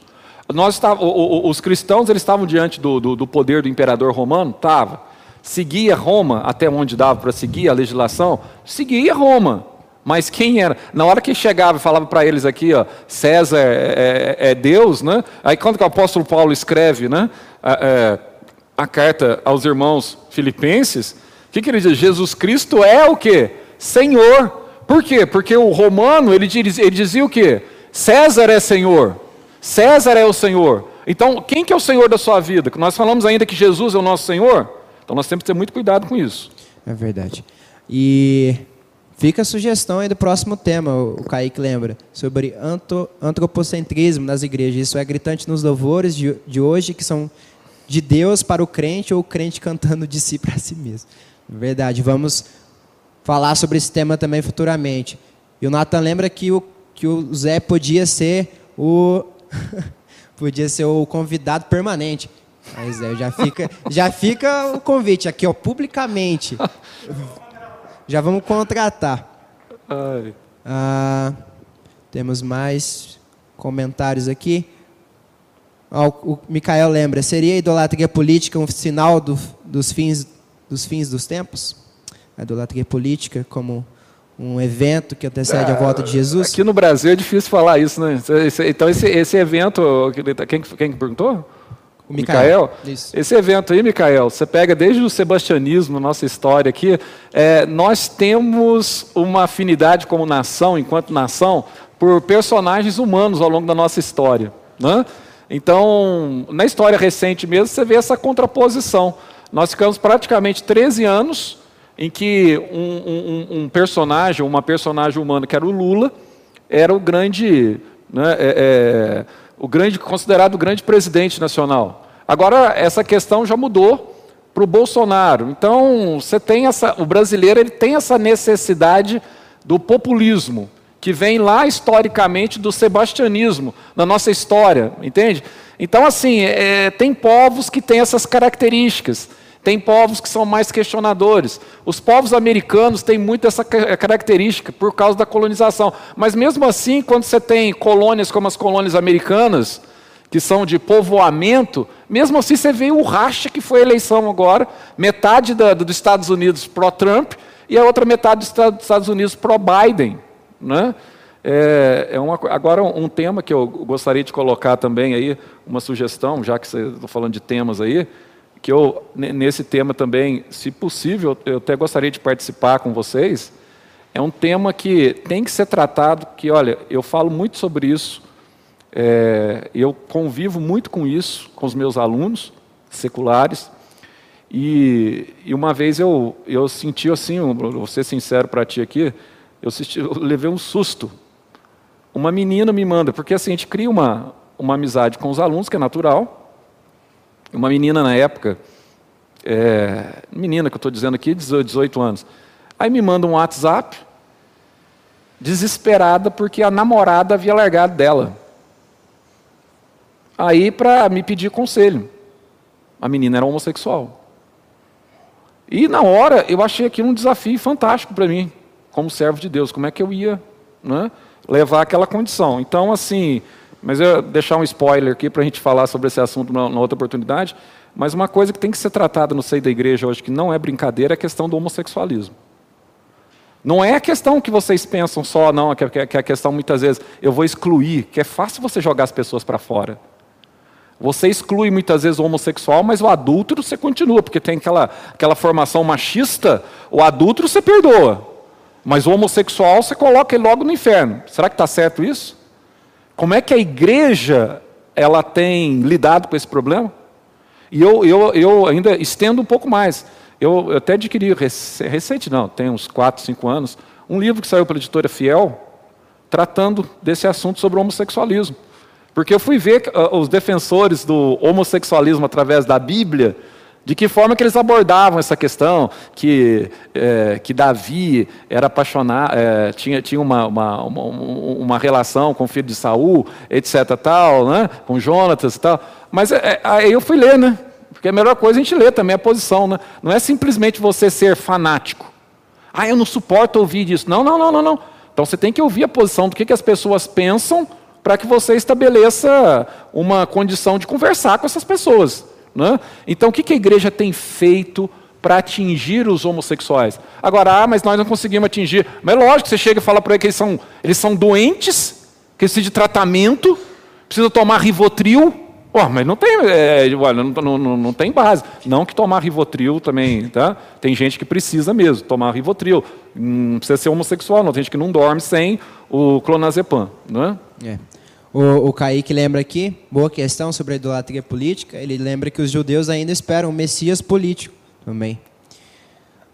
Nós tá, os cristãos eles estavam diante do, do, do poder do imperador romano, tava seguia Roma até onde dava para seguir a legislação, seguia Roma. Mas quem era? Na hora que chegava e falava para eles aqui, ó, César é, é, é, Deus, né? Aí quando o apóstolo Paulo escreve, né, a, é, a carta aos irmãos filipenses, o que, que ele diz? Jesus Cristo é o que? Senhor. Por quê? Porque o romano ele dizia, ele dizia o quê? César é Senhor. César é o Senhor. Então, quem que é o Senhor da sua vida? Nós falamos ainda que Jesus é o nosso Senhor. Então nós temos que ter muito cuidado com isso. É verdade. E fica a sugestão aí do próximo tema, o Kaique lembra, sobre antropocentrismo nas igrejas. Isso é gritante nos louvores de, de hoje, que são de Deus para o crente ou o crente cantando de si para si mesmo. Verdade, vamos falar sobre esse tema também futuramente. E o Nathan lembra que o, que o Zé podia ser o <laughs> podia ser o convidado permanente. Mas é, já fica, <laughs> já fica o convite aqui, ó, publicamente. <laughs> Já vamos contratar. Ah, temos mais comentários aqui. Ah, o, Mikael lembra, seria a idolatria política um sinal do, dos, fins, dos fins dos tempos? A idolatria política como um evento que antecede a volta de Jesus? Aqui no Brasil é difícil falar isso, né? Então, esse, esse evento, quem, quem perguntou? O Micael? Esse evento aí, Micael, você pega desde o sebastianismo, nossa história aqui, é, nós temos uma afinidade como nação, enquanto nação, por personagens humanos ao longo da nossa história. Né? Então, na história recente mesmo, você vê essa contraposição. Nós ficamos praticamente 13 anos em que um, um, um personagem, uma personagem humana, que era o Lula, era o grande. Né, é, é, o grande, considerado o grande presidente nacional. Agora, essa questão já mudou para o Bolsonaro. Então, você tem essa, o brasileiro ele tem essa necessidade do populismo, que vem lá historicamente do sebastianismo, na nossa história, entende? Então, assim, é, tem povos que têm essas características. Tem povos que são mais questionadores. Os povos americanos têm muito essa característica por causa da colonização. Mas mesmo assim, quando você tem colônias como as colônias americanas, que são de povoamento, mesmo assim você vê o racha que foi a eleição agora, metade da, dos Estados Unidos pró-Trump e a outra metade dos Estados Unidos pró-Biden. Né? É, é uma, agora um tema que eu gostaria de colocar também aí, uma sugestão, já que estou falando de temas aí, que eu, nesse tema também, se possível, eu até gostaria de participar com vocês, é um tema que tem que ser tratado, que, olha, eu falo muito sobre isso, é, eu convivo muito com isso, com os meus alunos seculares, e, e uma vez eu, eu senti assim, vou ser sincero para ti aqui, eu, senti, eu levei um susto. Uma menina me manda, porque assim, a gente cria uma, uma amizade com os alunos, que é natural, uma menina na época, é, menina que eu estou dizendo aqui, 18 anos, aí me manda um WhatsApp, desesperada porque a namorada havia largado dela. Aí para me pedir conselho. A menina era homossexual. E na hora eu achei aquilo um desafio fantástico para mim, como servo de Deus, como é que eu ia né, levar aquela condição. Então, assim, mas eu vou deixar um spoiler aqui para a gente falar sobre esse assunto numa, outra oportunidade. Mas uma coisa que tem que ser tratada no seio da igreja hoje, que não é brincadeira, é a questão do homossexualismo. Não é a questão que vocês pensam só, não, que é a questão muitas vezes, eu vou excluir, que é fácil você jogar as pessoas para fora. Você exclui muitas vezes o homossexual, mas o adúltero você continua, porque tem aquela, aquela formação machista, o adúltero você perdoa, mas o homossexual você coloca ele logo no inferno. Será que está certo isso? Como é que a igreja ela tem lidado com esse problema? E eu, eu, eu ainda estendo um pouco mais. Eu, eu até adquiri, recente não, tem uns 4, 5 anos, um livro que saiu pela editora Fiel, tratando desse assunto sobre o homossexualismo. Porque eu fui ver uh, os defensores do homossexualismo através da Bíblia, de que forma que eles abordavam essa questão, que, é, que Davi era apaixonado, é, tinha, tinha uma, uma, uma, uma, relação com o filho de Saul, etc. Tal, né, com Jonatas e tal. Mas é, aí eu fui ler, né? Porque a melhor coisa é a gente ler também a posição, né? Não é simplesmente você ser fanático. Ah, eu não suporto ouvir disso. Não, não, não, não, não. Então você tem que ouvir a posição do que, que as pessoas pensam para que você estabeleça uma condição de conversar com essas pessoas. Né? Então, o que, a igreja tem feito para atingir os homossexuais? Agora, ah, mas nós não conseguimos atingir. Mas é lógico, você chega e fala para eles que eles são, eles são doentes, que precisam de tratamento, precisam tomar Rivotril. Oh, mas não tem, é, não, não, não, tem base. Não que tomar Rivotril também, tá? Tem gente que precisa mesmo tomar Rivotril. Não precisa ser homossexual, não. Tem gente que não dorme sem o clonazepam, né? É. O, o Kaique lembra aqui, boa questão sobre a idolatria política, ele lembra que os judeus ainda esperam um Messias político também.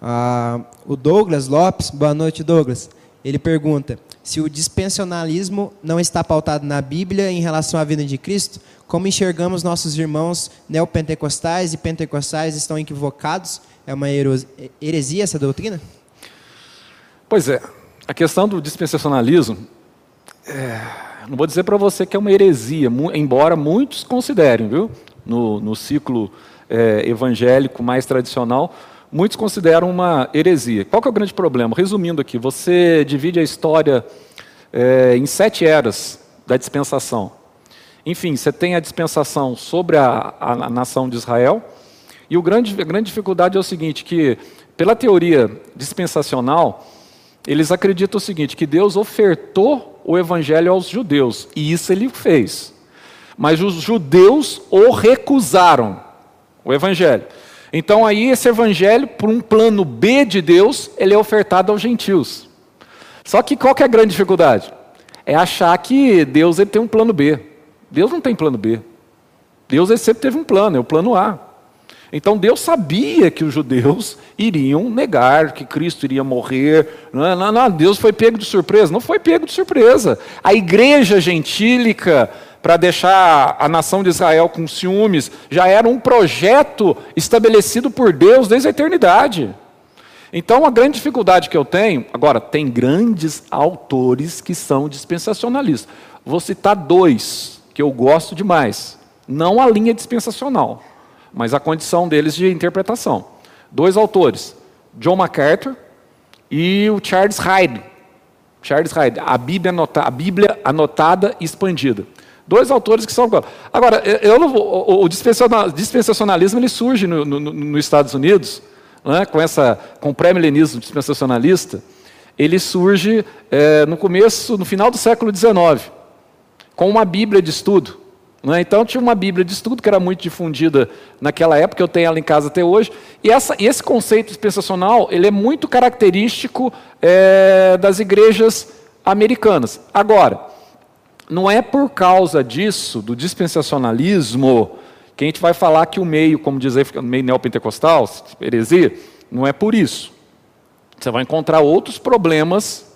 Ah, o Douglas Lopes, boa noite Douglas, ele pergunta, se o dispensionalismo não está pautado na Bíblia em relação à vida de Cristo, como enxergamos nossos irmãos neopentecostais e pentecostais estão equivocados? É uma heresia essa doutrina? Pois é, a questão do dispensacionalismo, é, não vou dizer para você que é uma heresia, embora muitos considerem, viu? No, no ciclo é, evangélico mais tradicional, muitos consideram uma heresia. Qual é o grande problema? Resumindo aqui, você divide a história é, em sete eras da dispensação. Enfim, você tem a dispensação sobre a, a, a nação de Israel, e o grande, a grande dificuldade é o seguinte, que pela teoria dispensacional, eles acreditam o seguinte, que Deus ofertou o evangelho aos judeus, e isso ele fez. Mas os judeus o recusaram, o evangelho. Então aí esse evangelho, por um plano B de Deus, ele é ofertado aos gentios. Só que qual que é a grande dificuldade? É achar que Deus ele tem um plano B. Deus não tem plano B. Deus ele sempre teve um plano, é o plano A. Então Deus sabia que os judeus iriam negar que Cristo iria morrer. Não, não, não, Deus foi pego de surpresa. Não foi pego de surpresa. A igreja gentílica, para deixar a nação de Israel com ciúmes, já era um projeto estabelecido por Deus desde a eternidade. Então, a grande dificuldade que eu tenho, agora, tem grandes autores que são dispensacionalistas. Vou citar dois que eu gosto demais. Não a linha dispensacional mas a condição deles de interpretação. Dois autores, John MacArthur e o Charles Hyde. Charles Hyde, a Bíblia, anota, a Bíblia anotada e expandida. Dois autores que são. Agora, eu o dispensacionalismo ele surge no, no, nos Estados Unidos, né, com, essa, com o pré-milenismo dispensacionalista. Ele surge é, no começo, no final do século XIX, com uma Bíblia de estudo. Né? Então tinha uma Bíblia de estudo que era muito difundida naquela época, eu tenho ela em casa até hoje. E, essa, esse conceito dispensacional ele é muito característico é, das igrejas americanas. Agora, não é por causa disso, do dispensacionalismo, que a gente vai falar que o meio, como dizer, o meio neopentecostal, heresia, não é por isso. Você vai encontrar outros problemas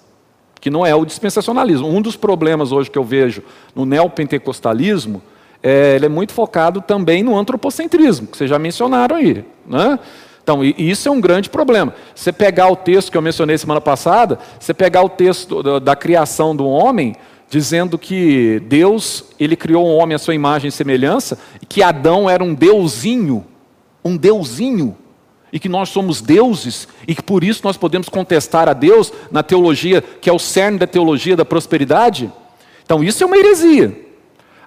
que não é o dispensacionalismo. Um dos problemas hoje que eu vejo no neopentecostalismo é, ele é muito focado também no antropocentrismo, que vocês já mencionaram aí. Né? Então, isso é um grande problema. Você pegar o texto que eu mencionei semana passada, você pegar o texto da, criação do homem, dizendo que Deus ele criou o um homem à sua imagem e semelhança, e que Adão era um deusinho, um deusinho, e que nós somos deuses, e que por isso nós podemos contestar a Deus na teologia, que é o cerne da teologia da prosperidade. Então, isso é uma heresia.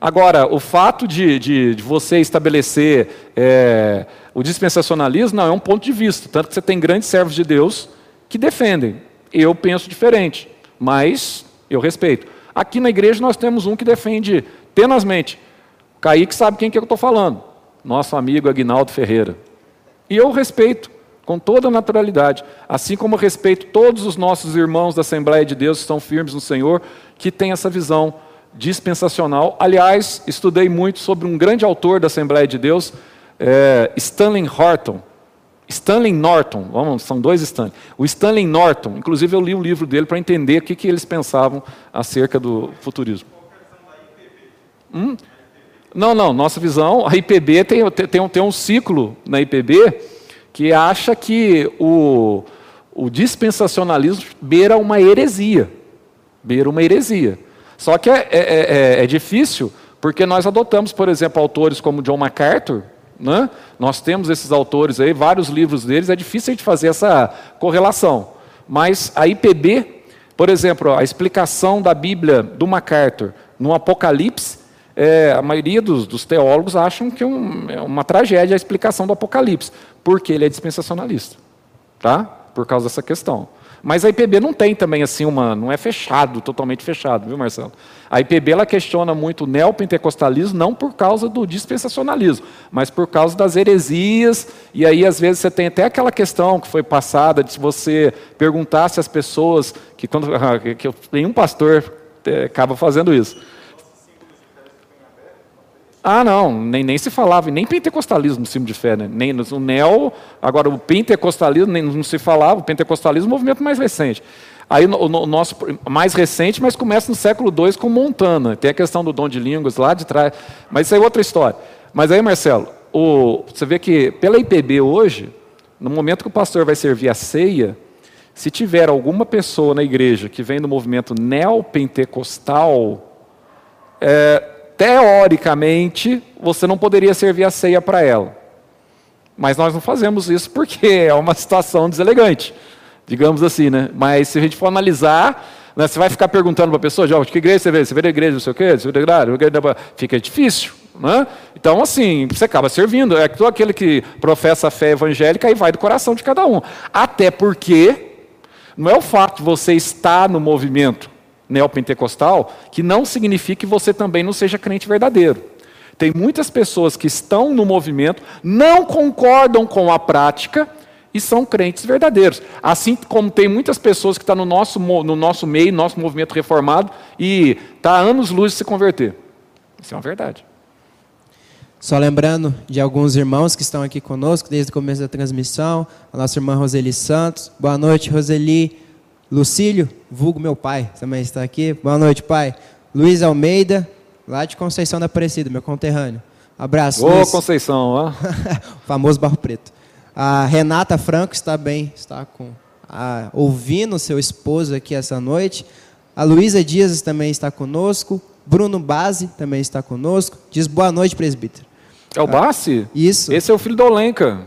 Agora, o fato de, de, de você estabelecer é, o dispensacionalismo não é um ponto de vista, tanto que você tem grandes servos de Deus que defendem. Eu penso diferente, mas eu respeito. Aqui na igreja nós temos um que defende tenazmente. Kaique sabe quem que eu estou falando. Nosso amigo Agnaldo Ferreira. E eu respeito com toda naturalidade. Assim como respeito todos os nossos irmãos da Assembleia de Deus que estão firmes no Senhor, que têm essa visão dispensacional. Aliás, estudei muito sobre um grande autor da Assembleia de Deus, é, Stanley Horton. Stanley Norton, vamos, são dois Stanley. O Stanley Norton, inclusive eu li o livro dele para entender o que, que eles pensavam acerca do futurismo. Hum? Não, não, nossa visão, a IPB tem, tem, tem um ciclo na IPB que acha que o, o dispensacionalismo beira uma heresia. Beira uma heresia. Só que é, é, é, é difícil, porque nós adotamos, por exemplo, autores como John MacArthur, né? nós temos esses autores aí, vários livros deles, é difícil a gente fazer essa correlação. Mas a IPB, por exemplo, a explicação da Bíblia do MacArthur no Apocalipse, é, a maioria dos, dos, teólogos acham que é, um, é uma tragédia a explicação do Apocalipse, porque ele é dispensacionalista, tá? Por causa dessa questão. Mas a IPB não tem também assim uma, não é fechado, totalmente fechado, viu, Marcelo? A IPB ela questiona muito o neopentecostalismo não por causa do dispensacionalismo, mas por causa das heresias, e aí às vezes você tem até aquela questão que foi passada de se você perguntasse às pessoas que quando <laughs> que nenhum pastor é, acaba fazendo isso. Ah, não, nem, nem se falava, nem pentecostalismo no cimo de fé, né? nem no neo, agora o pentecostalismo nem não se falava, o pentecostalismo é um movimento mais recente. Aí o, o nosso mais recente, mas começa no século II com Montana. Tem a questão do dom de línguas lá de trás, mas isso é outra história. Mas aí, Marcelo, o, você vê que pela IPB hoje, no momento que o pastor vai servir a ceia, se tiver alguma pessoa na igreja que vem do movimento neopentecostal, é, teoricamente, você não poderia servir a ceia para ela. Mas nós não fazemos isso porque <laughs> é uma situação deselegante, digamos assim, né? Mas se a gente for analisar, né, você vai ficar perguntando para a pessoa, de que igreja você vê? Você vê a igreja, não sei o quê? Você vê a igreja, fica difícil. Né? Então, assim, você acaba servindo. É todo aquele que professa a fé evangélica e vai do coração de cada um. Até porque não é o fato de você estar no movimento neopentecostal, que não significa que você também não seja crente verdadeiro. Tem muitas pessoas que estão no movimento, não concordam com a prática e são crentes verdadeiros. Assim como tem muitas pessoas que estão no nosso, no nosso meio, nosso movimento reformado, e está anos luz de se converter. Isso é uma verdade. Só lembrando de alguns irmãos que estão aqui conosco desde o começo da transmissão, a nossa irmã Roseli Santos. Boa noite, Roseli. Lucílio, vulgo meu pai, também está aqui. Boa noite, pai. Luiz Almeida, lá de Conceição da Aparecida, meu conterrâneo. Abraço. Ô, Luiz. Conceição, ó. <laughs> famoso Barro Preto. A Renata Franco está bem, está com a, ouvindo seu esposo aqui essa noite. A Luísa Dias também está conosco. Bruno Base também está conosco. Diz boa noite, presbítero. É o Bassi? Isso. Esse é o filho da Olenka.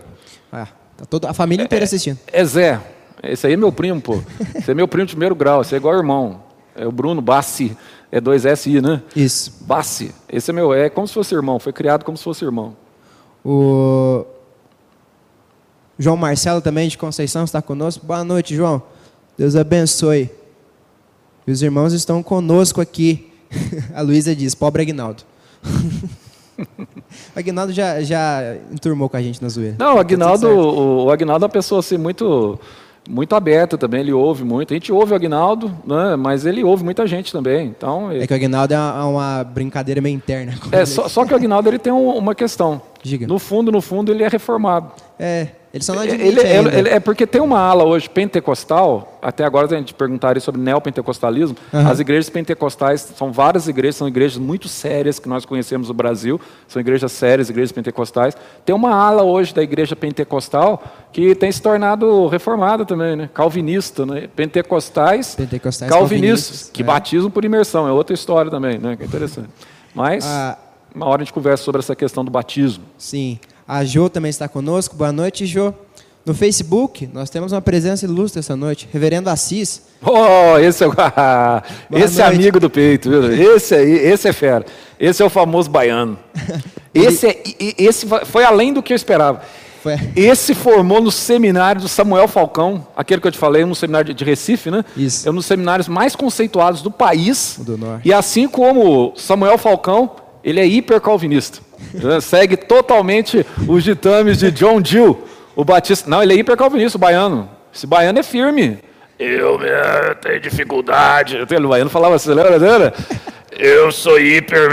Ah, tá toda a família inteira é, assistindo. É Zé. Esse aí é meu primo, pô. Esse é meu primo de primeiro grau, esse é igual irmão. É o Bruno Bassi. É dois S-I, né? Isso. Bassi. Esse é meu, é como se fosse irmão, foi criado como se fosse irmão. O João Marcelo também de Conceição está conosco. Boa noite, João. Deus abençoe. E os irmãos estão conosco aqui. <laughs> A Luísa diz, pobre Agnaldo. <laughs> o Agnaldo já, já enturmou com a gente na zoeira. Não, o tá Agnaldo, o, o Agnaldo é uma pessoa assim muito muito aberto também, ele ouve muito. A gente ouve o Agnaldo, né, mas ele ouve muita gente também. Então, ele... É que o Agnaldo é uma brincadeira meio interna. É, só, só, que o Agnaldo ele tem uma questão. Diga. No fundo, no fundo, ele é reformado. É, ele só não admite ele, ele, ele, É porque tem uma ala hoje pentecostal, até agora a gente perguntaria sobre neopentecostalismo, uhum. as igrejas pentecostais, são várias igrejas, são igrejas muito sérias que nós conhecemos no Brasil, são igrejas sérias, igrejas pentecostais. Tem uma ala hoje da igreja pentecostal que tem se tornado reformada também, né? calvinista, né? pentecostais, pentecostais calvinistas, calvinistas, que é. batizam por imersão, é outra história também, né? que é interessante. Mas, ah, uma hora a gente conversa sobre essa questão do batismo. Sim. A Jo também está conosco. Boa noite, Jo. No Facebook, nós temos uma presença ilustre essa noite. Reverendo Assis. Oh, esse é, <laughs> esse é amigo do peito, viu? Esse aí, esse é fera. Esse é o famoso baiano. <laughs> Esse, é, esse foi além do que eu esperava. Foi. Esse formou no seminário do Samuel Falcão, aquele que eu te falei, no seminário de Recife, né? Isso. É um dos seminários mais conceituados do país. Do Norte. E assim como Samuel Falcão, ele é hipercalvinista. Né? Segue totalmente os ditames de John Gill, o batista. Não, ele é hipercalvinista, o baiano. Esse baiano é firme. Eu eh, tenho dificuldade. O baiano falava assim, lembra? lembra? Eu sou hiper.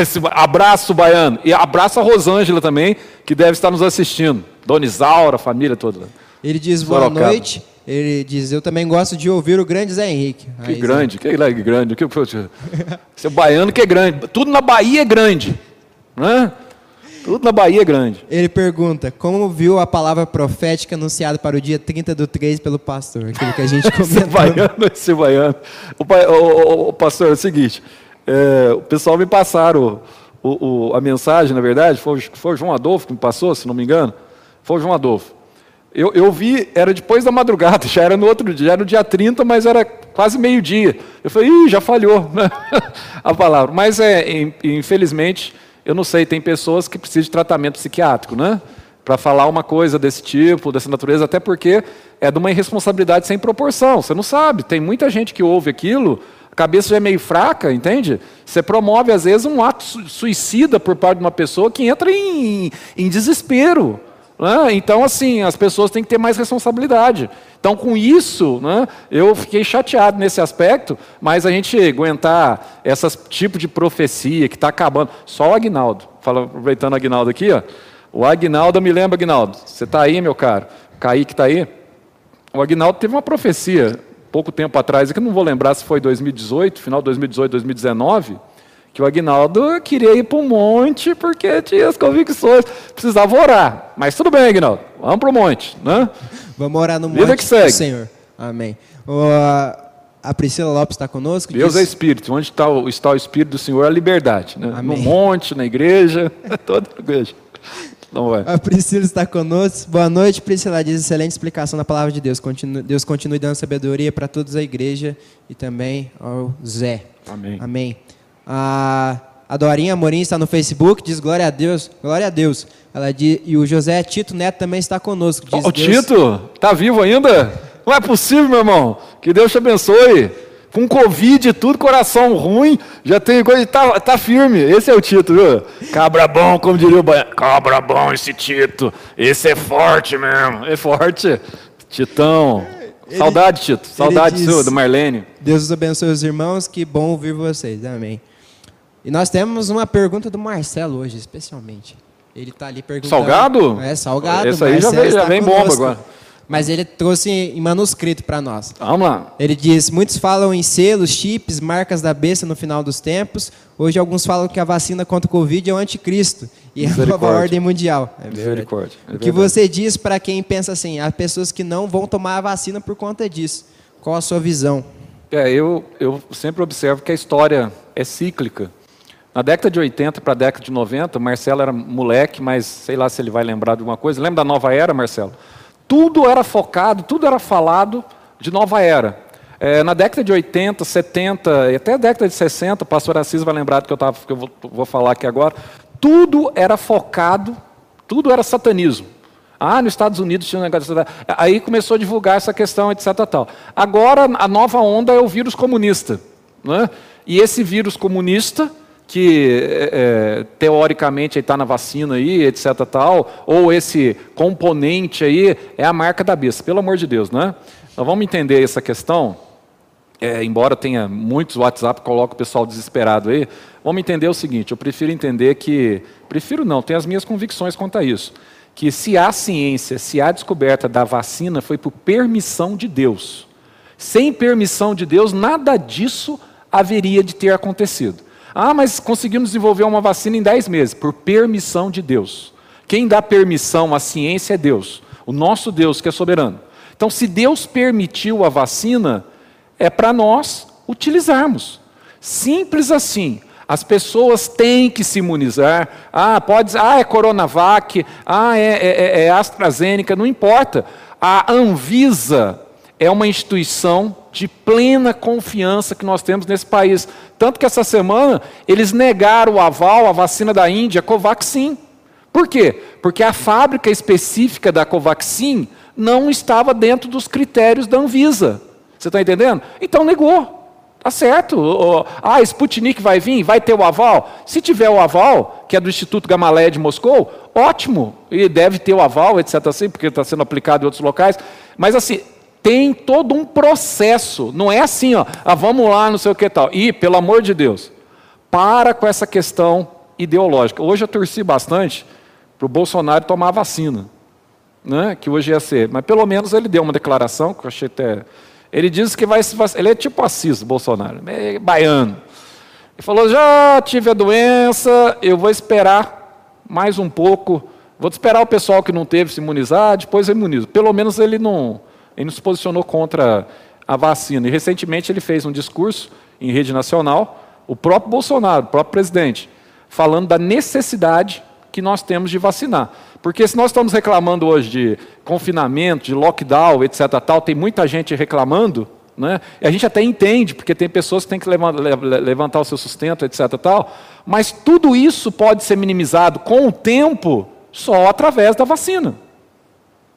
Esse, abraço, baiano. E abraço a Rosângela também, que deve estar nos assistindo. Dona Isaura, a família toda. Ele diz boa Sorocaba. noite. Ele diz, eu também gosto de ouvir o grande Zé Henrique. Que Aí, Zé- grande, que lá é grande. Que, poxa, Seu baiano que é grande. Tudo na Bahia é grande. Né? Tudo na Bahia é grande. Ele pergunta, como viu a palavra profética anunciada para o dia 30 do 3 pelo pastor? Aquilo que a gente <laughs> Esse comentou. baiano, esse baiano. O, pai- o- o- o pastor, é o seguinte: é, o pessoal me passaram a mensagem, na verdade, foi, o- foi o João Adolfo que me passou, se não me engano. Foi o João Adolfo. Eu, eu vi, era depois da madrugada, <laughs> já era no outro dia, já era no dia 30, mas era quase meio-dia. Eu falei, ih, já falhou né? <laughs> a palavra. Mas, é, in- infelizmente, eu não sei, tem pessoas que precisam de tratamento psiquiátrico, né? Para falar uma coisa desse tipo, dessa natureza, até porque é de uma irresponsabilidade sem proporção. Você não sabe, tem muita gente que ouve aquilo, a cabeça já é meio fraca, entende? Você promove, às vezes, um ato su- suicida por parte de uma pessoa que entra em, em desespero. Né? Então, assim, as pessoas têm que ter mais responsabilidade. Então, com isso, né, eu fiquei chateado nesse aspecto, mas a gente aguentar esse tipo de profecia que está acabando. Só o Agnaldo, fala, aproveitando o Agnaldo aqui, ó, o Agnaldo, me lembra, Agnaldo, você está aí, meu caro? Kaique está aí? O Agnaldo teve uma profecia, pouco tempo atrás, que eu não vou lembrar se foi 2018, final de 2018, 2019, que o Agnaldo queria ir para um monte porque tinha as convicções, precisava orar. Mas tudo bem, Agnaldo, vamos para o monte, né? Vamos orar no Vida monte que segue. Senhor. Amém. O, a Priscila Lopes está conosco. Deus diz- é Espírito, onde está o, está o Espírito do Senhor, é a liberdade. Né? No Amém. monte, na igreja, <laughs> toda igreja. Não vai. A Priscila está conosco. Boa noite, Priscila. Diz excelente explicação da palavra de Deus. Continue- Deus continue dando sabedoria para todos a igreja e também ao Zé. Amém. Amém. A, a Dorinha Amorim está no Facebook, diz glória a Deus. Glória a Deus. Ela diz, e o José Tito Neto também está conosco. Diz o Tito, tá vivo ainda? Não é possível, meu irmão. Que Deus te abençoe. Com Covid e tudo, coração ruim, já tem coisa, tá, tá firme. Esse é o Tito, viu? Cabra bom, como diria o baiano. Cabra bom esse Tito. Esse é forte mesmo. É forte. Titão. Saudade, Tito. Saudade diz- sua, do Marlene. Deus os abençoe os irmãos, que bom ouvir vocês. Amém. E nós temos uma pergunta do Marcelo hoje, especialmente. Ele está ali perguntando. Salgado? É, salgado. Esse aí já Marcelo vem- já vem bomba agora. Mas ele trouxe em manuscrito para nós. Vamos lá. Ele diz: muitos falam em selos, chips, marcas da besta no final dos tempos. Hoje alguns falam que a vacina contra o Covid é o anticristo e é a nova Misericórdia. ordem mundial. É. Misericórdia. É o que você diz para quem pensa assim? Há pessoas que não vão tomar a vacina por conta disso. Qual a sua visão? É, eu, eu sempre observo que a história é cíclica. Na década de 80 para a década de 90, Marcelo era moleque, mas sei lá se ele vai lembrar de alguma coisa. Lembra da nova era, Marcelo? Tudo era focado, tudo era falado de nova era. É, na década de 80, 70 e até a década de 60, o pastor Assis vai lembrar do que eu, tava, que eu vou, vou falar aqui agora, tudo era focado, tudo era satanismo. Ah, nos Estados Unidos tinha um negócio. Aí começou a divulgar essa questão, etc. Tal. Agora a nova onda é o vírus comunista. Né? E esse vírus comunista, que é, é, teoricamente está na vacina aí, etc. Tal, ou esse componente aí, é a marca da besta, pelo amor de Deus. Né? Nós vamos entender essa questão. É, embora tenha muitos WhatsApp, coloca o pessoal desesperado aí, vamos entender o seguinte, eu prefiro entender que, prefiro não, tenho as minhas convicções quanto a isso, que se há ciência, se há descoberta da vacina, foi por permissão de Deus. Sem permissão de Deus, nada disso haveria de ter acontecido. Ah, mas conseguimos desenvolver uma vacina em 10 meses, por permissão de Deus. Quem dá permissão à ciência é Deus, o nosso Deus que é soberano. Então, se Deus permitiu a vacina, é para nós utilizarmos. Simples assim. As pessoas têm que se imunizar. Ah, pode ah, é Coronavac, ah, é, é, é AstraZeneca, não importa. A Anvisa é uma instituição de plena confiança que nós temos nesse país. Tanto que essa semana eles negaram o aval à vacina da Índia, Covaxin. Por quê? Porque a fábrica específica da Covaxin não estava dentro dos critérios da Anvisa. Você está entendendo? Então negou. Tá certo. Ah, Sputnik vai vir, vai ter o aval. Se tiver o aval, que é do Instituto Gamaleia de Moscou, ótimo. E deve ter o aval, etc. Assim, porque está sendo aplicado em outros locais. Mas assim, tem todo um processo. Não é assim, ó, ah, vamos lá, não sei o que tal. E, pelo amor de Deus, para com essa questão ideológica. Hoje eu torci bastante para o Bolsonaro tomar a vacina. Né, que hoje ia ser. Mas pelo menos ele deu uma declaração, que eu achei até ele diz que vai se vacinar. Ele é tipo Assis, Bolsonaro, é baiano. Ele falou: já tive a doença, eu vou esperar mais um pouco. Vou esperar o pessoal que não teve se imunizar, depois eu imunizo. Pelo menos ele não, ele não se posicionou contra a vacina. E recentemente ele fez um discurso em rede nacional, o próprio Bolsonaro, o próprio presidente, falando da necessidade que nós temos de vacinar. Porque se nós estamos reclamando hoje de confinamento, de lockdown, etc., tal, tem muita gente reclamando, né? E a gente até entende, porque tem pessoas que têm que levantar o seu sustento, etc., tal, mas tudo isso pode ser minimizado com o tempo só através da vacina.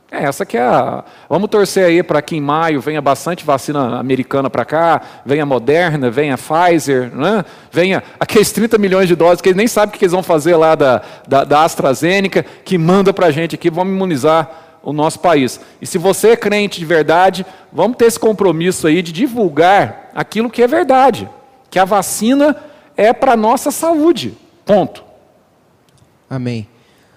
É, essa que é a. Vamos torcer aí para que em maio venha bastante vacina americana para cá, venha Moderna, venha Pfizer, né? venha aqueles 30 milhões de doses que eles nem sabem o que eles vão fazer lá da, da, da AstraZeneca, que manda para a gente aqui, vamos imunizar o nosso país. E se você é crente de verdade, vamos ter esse compromisso aí de divulgar aquilo que é verdade, que a vacina é para a nossa saúde. Ponto. Amém.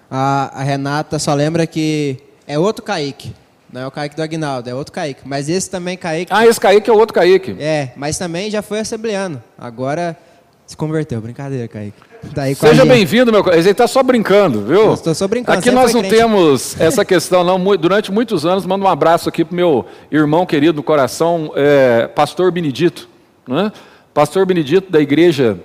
A, a Renata só lembra que é outro Kaique. Não é o Kaique do Agnaldo, é outro Kaique. Mas esse também Kaique. Ah, esse Kaique é outro Kaique. É, mas também já foi assembleano. Agora se converteu. Brincadeira, Kaique. Tá Seja bem-vindo, meu. Ele está só brincando, viu? Estou só brincando. Aqui nós não crente. temos essa questão, não. Durante muitos anos, mando um abraço aqui para o meu irmão querido do coração, é, Pastor Benedito. Né? Pastor Benedito da Igreja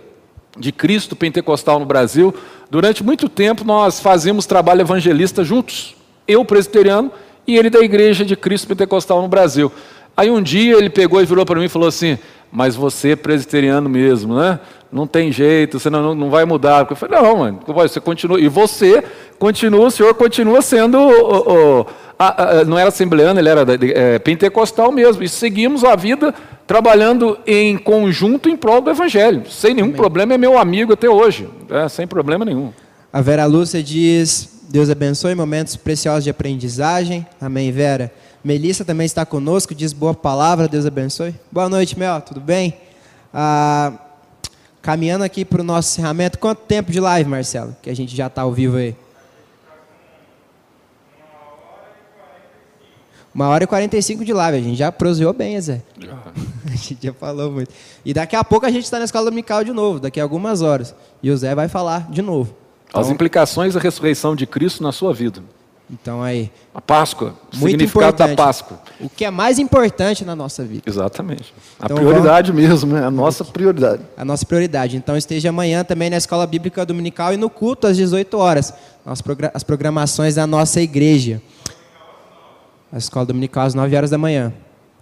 de Cristo Pentecostal no Brasil. Durante muito tempo nós fazíamos trabalho evangelista juntos eu presbiteriano e ele da Igreja de Cristo Pentecostal no Brasil. Aí um dia ele pegou e virou para mim e falou assim: Mas você é presbiteriano mesmo, né? Não tem jeito, você não, não vai mudar. Eu falei: Não, mano, você continua. E você continua, o senhor continua sendo. A, a, não era assembleano, ele era é, pentecostal mesmo. E seguimos a vida trabalhando em conjunto em prol do Evangelho. Sem nenhum Amém. problema, é meu amigo até hoje. É, sem problema nenhum. A Vera Lúcia diz: Deus abençoe momentos preciosos de aprendizagem. Amém, Vera. Melissa também está conosco, diz boa palavra, Deus abençoe. Boa noite, Mel, tudo bem? Ah, caminhando aqui para o nosso encerramento, quanto tempo de live, Marcelo? Que a gente já está ao vivo aí. Uma hora e quarenta e cinco de live, a gente já proseou bem, Zé. Já. <laughs> A gente já falou muito. E daqui a pouco a gente está na escola dominical de novo, daqui a algumas horas. E o Zé vai falar de novo. Então, As implicações da ressurreição de Cristo na sua vida. Então aí. A Páscoa, o significado importante. da Páscoa. O que é mais importante na nossa vida. Exatamente. A então, prioridade vamos... mesmo, né? A nossa prioridade. A nossa prioridade. Então esteja amanhã também na Escola Bíblica Dominical e no culto às 18 horas. As programações da nossa igreja. A Escola Dominical às 9 horas da manhã.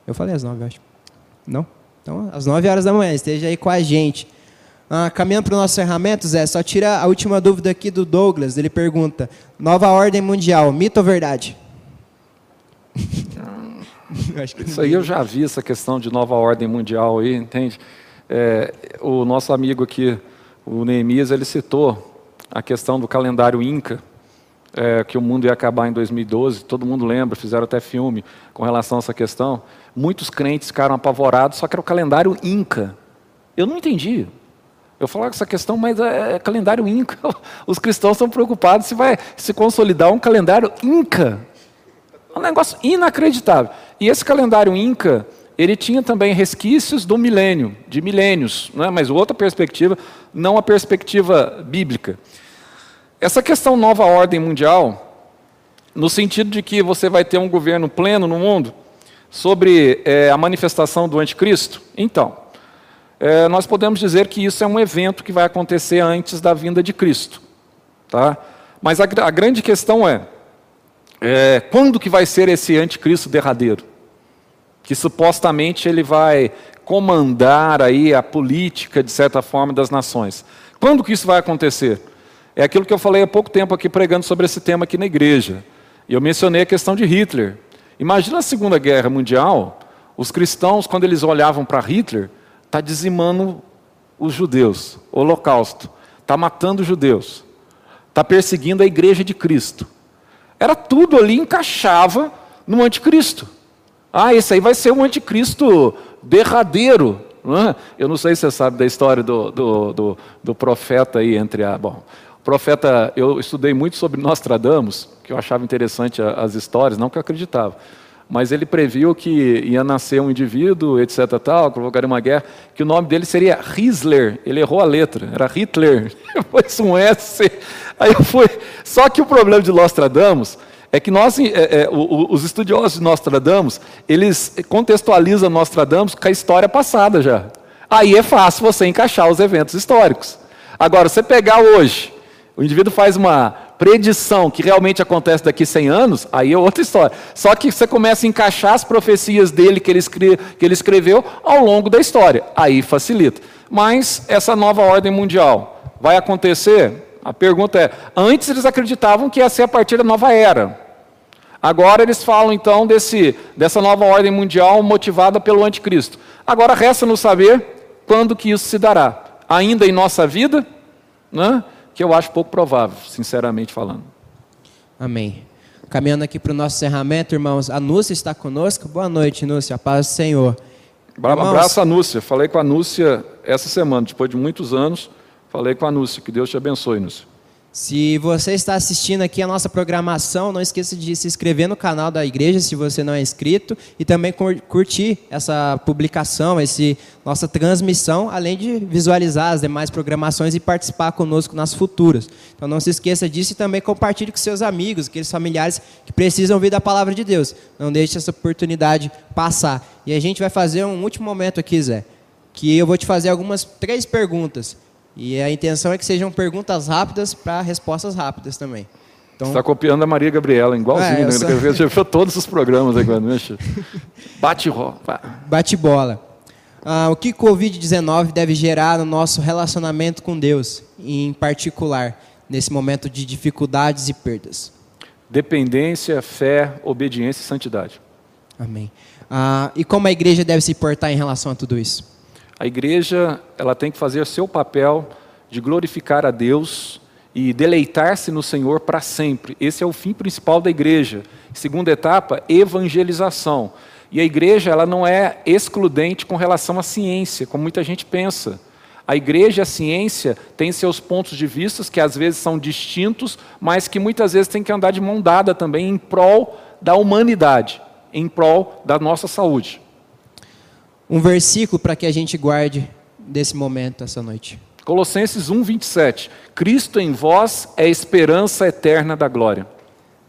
Eu falei às 9, acho. Não? Então, às 9 horas da manhã, esteja aí com a gente. Ah, caminhando para o nosso encerramento, Zé, só tira a última dúvida aqui do Douglas. Ele pergunta: Nova ordem mundial, mito ou verdade? <laughs> Isso aí eu já vi, essa questão de nova ordem mundial aí, entende? É, o nosso amigo aqui, o Neemias, ele citou a questão do calendário Inca, é, que o mundo ia acabar em 2012, todo mundo lembra, fizeram até filme com relação a essa questão. Muitos crentes ficaram apavorados, só que era o calendário Inca. Eu não entendi. Eu falo essa questão, mas é, é calendário Inca. <laughs> Os cristãos estão preocupados se vai se consolidar um calendário Inca. Um negócio inacreditável. E esse calendário Inca, ele tinha também resquícios do milênio, de milênios, né? mas outra perspectiva, não a perspectiva bíblica. Essa questão nova ordem mundial, no sentido de que você vai ter um governo pleno no mundo, sobre é, a manifestação do anticristo, então, é, nós podemos dizer que isso é um evento que vai acontecer antes da vinda de Cristo. Tá? Mas a, a grande questão é, é, quando que vai ser esse anticristo derradeiro? Que supostamente ele vai comandar aí a política, de certa forma, das nações. Quando que isso vai acontecer? É aquilo que eu falei há pouco tempo aqui pregando sobre esse tema aqui na igreja. Eu mencionei a questão de Hitler. Imagina a Segunda Guerra Mundial, os cristãos, quando eles olhavam para Hitler, está dizimando os judeus, holocausto, está matando os judeus, está perseguindo a igreja de Cristo. Era tudo ali encaixava no anticristo. Ah, esse aí vai ser um anticristo derradeiro. Não é? Eu não sei se você sabe da história do, do, do, do profeta aí entre a. Bom, profeta, eu estudei muito sobre Nostradamus, que eu achava interessante as histórias, não que eu acreditava mas ele previu que ia nascer um indivíduo, etc. tal, provocaria uma guerra, que o nome dele seria Hitler. Ele errou a letra, era Hitler. <laughs> Pôs um S. Aí fui. Só que o problema de Nostradamus é que nós, é, é, os estudiosos de Nostradamus, eles contextualizam Nostradamus com a história passada já. Aí é fácil você encaixar os eventos históricos. Agora, você pegar hoje, o indivíduo faz uma predição que realmente acontece daqui 100 anos, aí é outra história. Só que você começa a encaixar as profecias dele que ele, que ele escreveu ao longo da história. Aí facilita. Mas essa nova ordem mundial vai acontecer? A pergunta é: antes eles acreditavam que ia ser a partir da nova era. Agora eles falam então desse, dessa nova ordem mundial motivada pelo anticristo. Agora resta nos saber quando que isso se dará. Ainda em nossa vida, né? Que eu acho pouco provável, sinceramente falando. Amém. Caminhando aqui para o nosso encerramento, irmãos, a Núcia está conosco. Boa noite, Núcia, a paz do Senhor. Um abraço Núcia. Falei com a Núcia essa semana, depois de muitos anos, falei com a Núcia. Que Deus te abençoe, Núcia. Se você está assistindo aqui a nossa programação, não esqueça de se inscrever no canal da igreja se você não é inscrito e também curtir essa publicação, essa nossa transmissão, além de visualizar as demais programações e participar conosco nas futuras. Então não se esqueça disso e também compartilhe com seus amigos, aqueles familiares que precisam ouvir da palavra de Deus. Não deixe essa oportunidade passar. E a gente vai fazer um último momento aqui, Zé, que eu vou te fazer algumas três perguntas. E a intenção é que sejam perguntas rápidas para respostas rápidas também. Então, Você está copiando a Maria Gabriela, igualzinho, é, né? Só... Já viu todos os programas agora, né? <laughs> Bate rola. Bate bola. Ah, o que o Covid-19 deve gerar no nosso relacionamento com Deus, em particular, nesse momento de dificuldades e perdas? Dependência, fé, obediência e santidade. Amém. Ah, e como a igreja deve se portar em relação a tudo isso? A igreja ela tem que fazer seu papel de glorificar a Deus e deleitar-se no Senhor para sempre. Esse é o fim principal da igreja. Segunda etapa, evangelização. E a igreja ela não é excludente com relação à ciência, como muita gente pensa. A igreja e a ciência têm seus pontos de vista que às vezes são distintos, mas que muitas vezes têm que andar de mão dada também em prol da humanidade, em prol da nossa saúde um versículo para que a gente guarde desse momento essa noite. Colossenses 1, 27. Cristo em vós é a esperança eterna da glória.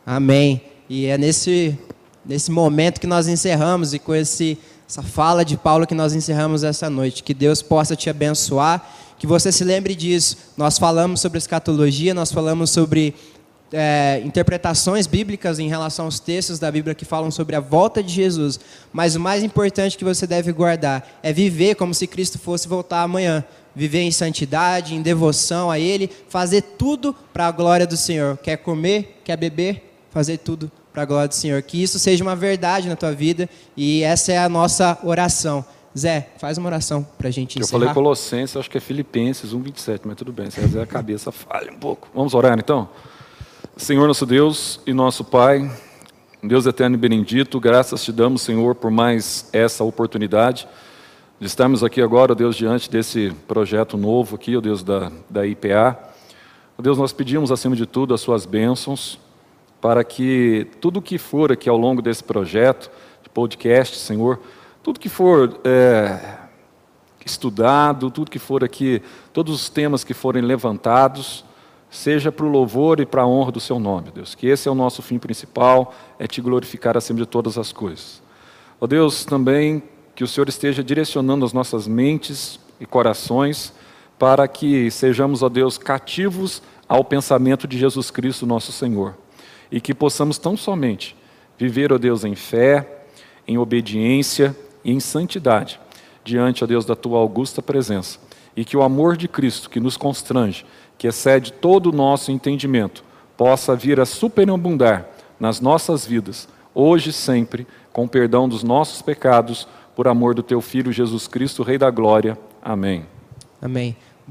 Amém. E é nesse, nesse momento que nós encerramos e com esse, essa fala de Paulo que nós encerramos essa noite. Que Deus possa te abençoar, que você se lembre disso. Nós falamos sobre escatologia, nós falamos sobre é, interpretações bíblicas em relação aos textos da Bíblia que falam sobre a volta de Jesus, mas o mais importante que você deve guardar é viver como se Cristo fosse voltar amanhã. Viver em santidade, em devoção a Ele, fazer tudo para a glória do Senhor. Quer comer, quer beber, fazer tudo para a glória do Senhor. Que isso seja uma verdade na tua vida e essa é a nossa oração. Zé, faz uma oração para a gente encerrar. Eu falei Colossenses, acho que é Filipenses 1,27, mas tudo bem, se a cabeça falha um pouco. Vamos orar então? Senhor nosso Deus e nosso Pai, Deus eterno e bendito, graças te damos, Senhor, por mais essa oportunidade de estarmos aqui agora, Deus, diante desse projeto novo aqui, ó Deus, da, da IPA. Deus, nós pedimos, acima de tudo, as suas bênçãos, para que tudo que for aqui ao longo desse projeto, de podcast, Senhor, tudo que for é, estudado, tudo que for aqui, todos os temas que forem levantados, seja para o louvor e para a honra do seu nome, Deus. Que esse é o nosso fim principal, é te glorificar acima de todas as coisas. Ó Deus, também que o Senhor esteja direcionando as nossas mentes e corações para que sejamos, ó Deus, cativos ao pensamento de Jesus Cristo, nosso Senhor. E que possamos tão somente viver, ó Deus, em fé, em obediência e em santidade, diante, ó Deus, da tua augusta presença e que o amor de Cristo, que nos constrange, que excede todo o nosso entendimento, possa vir a superabundar nas nossas vidas, hoje e sempre, com perdão dos nossos pecados, por amor do teu Filho Jesus Cristo, Rei da Glória. Amém. Amém.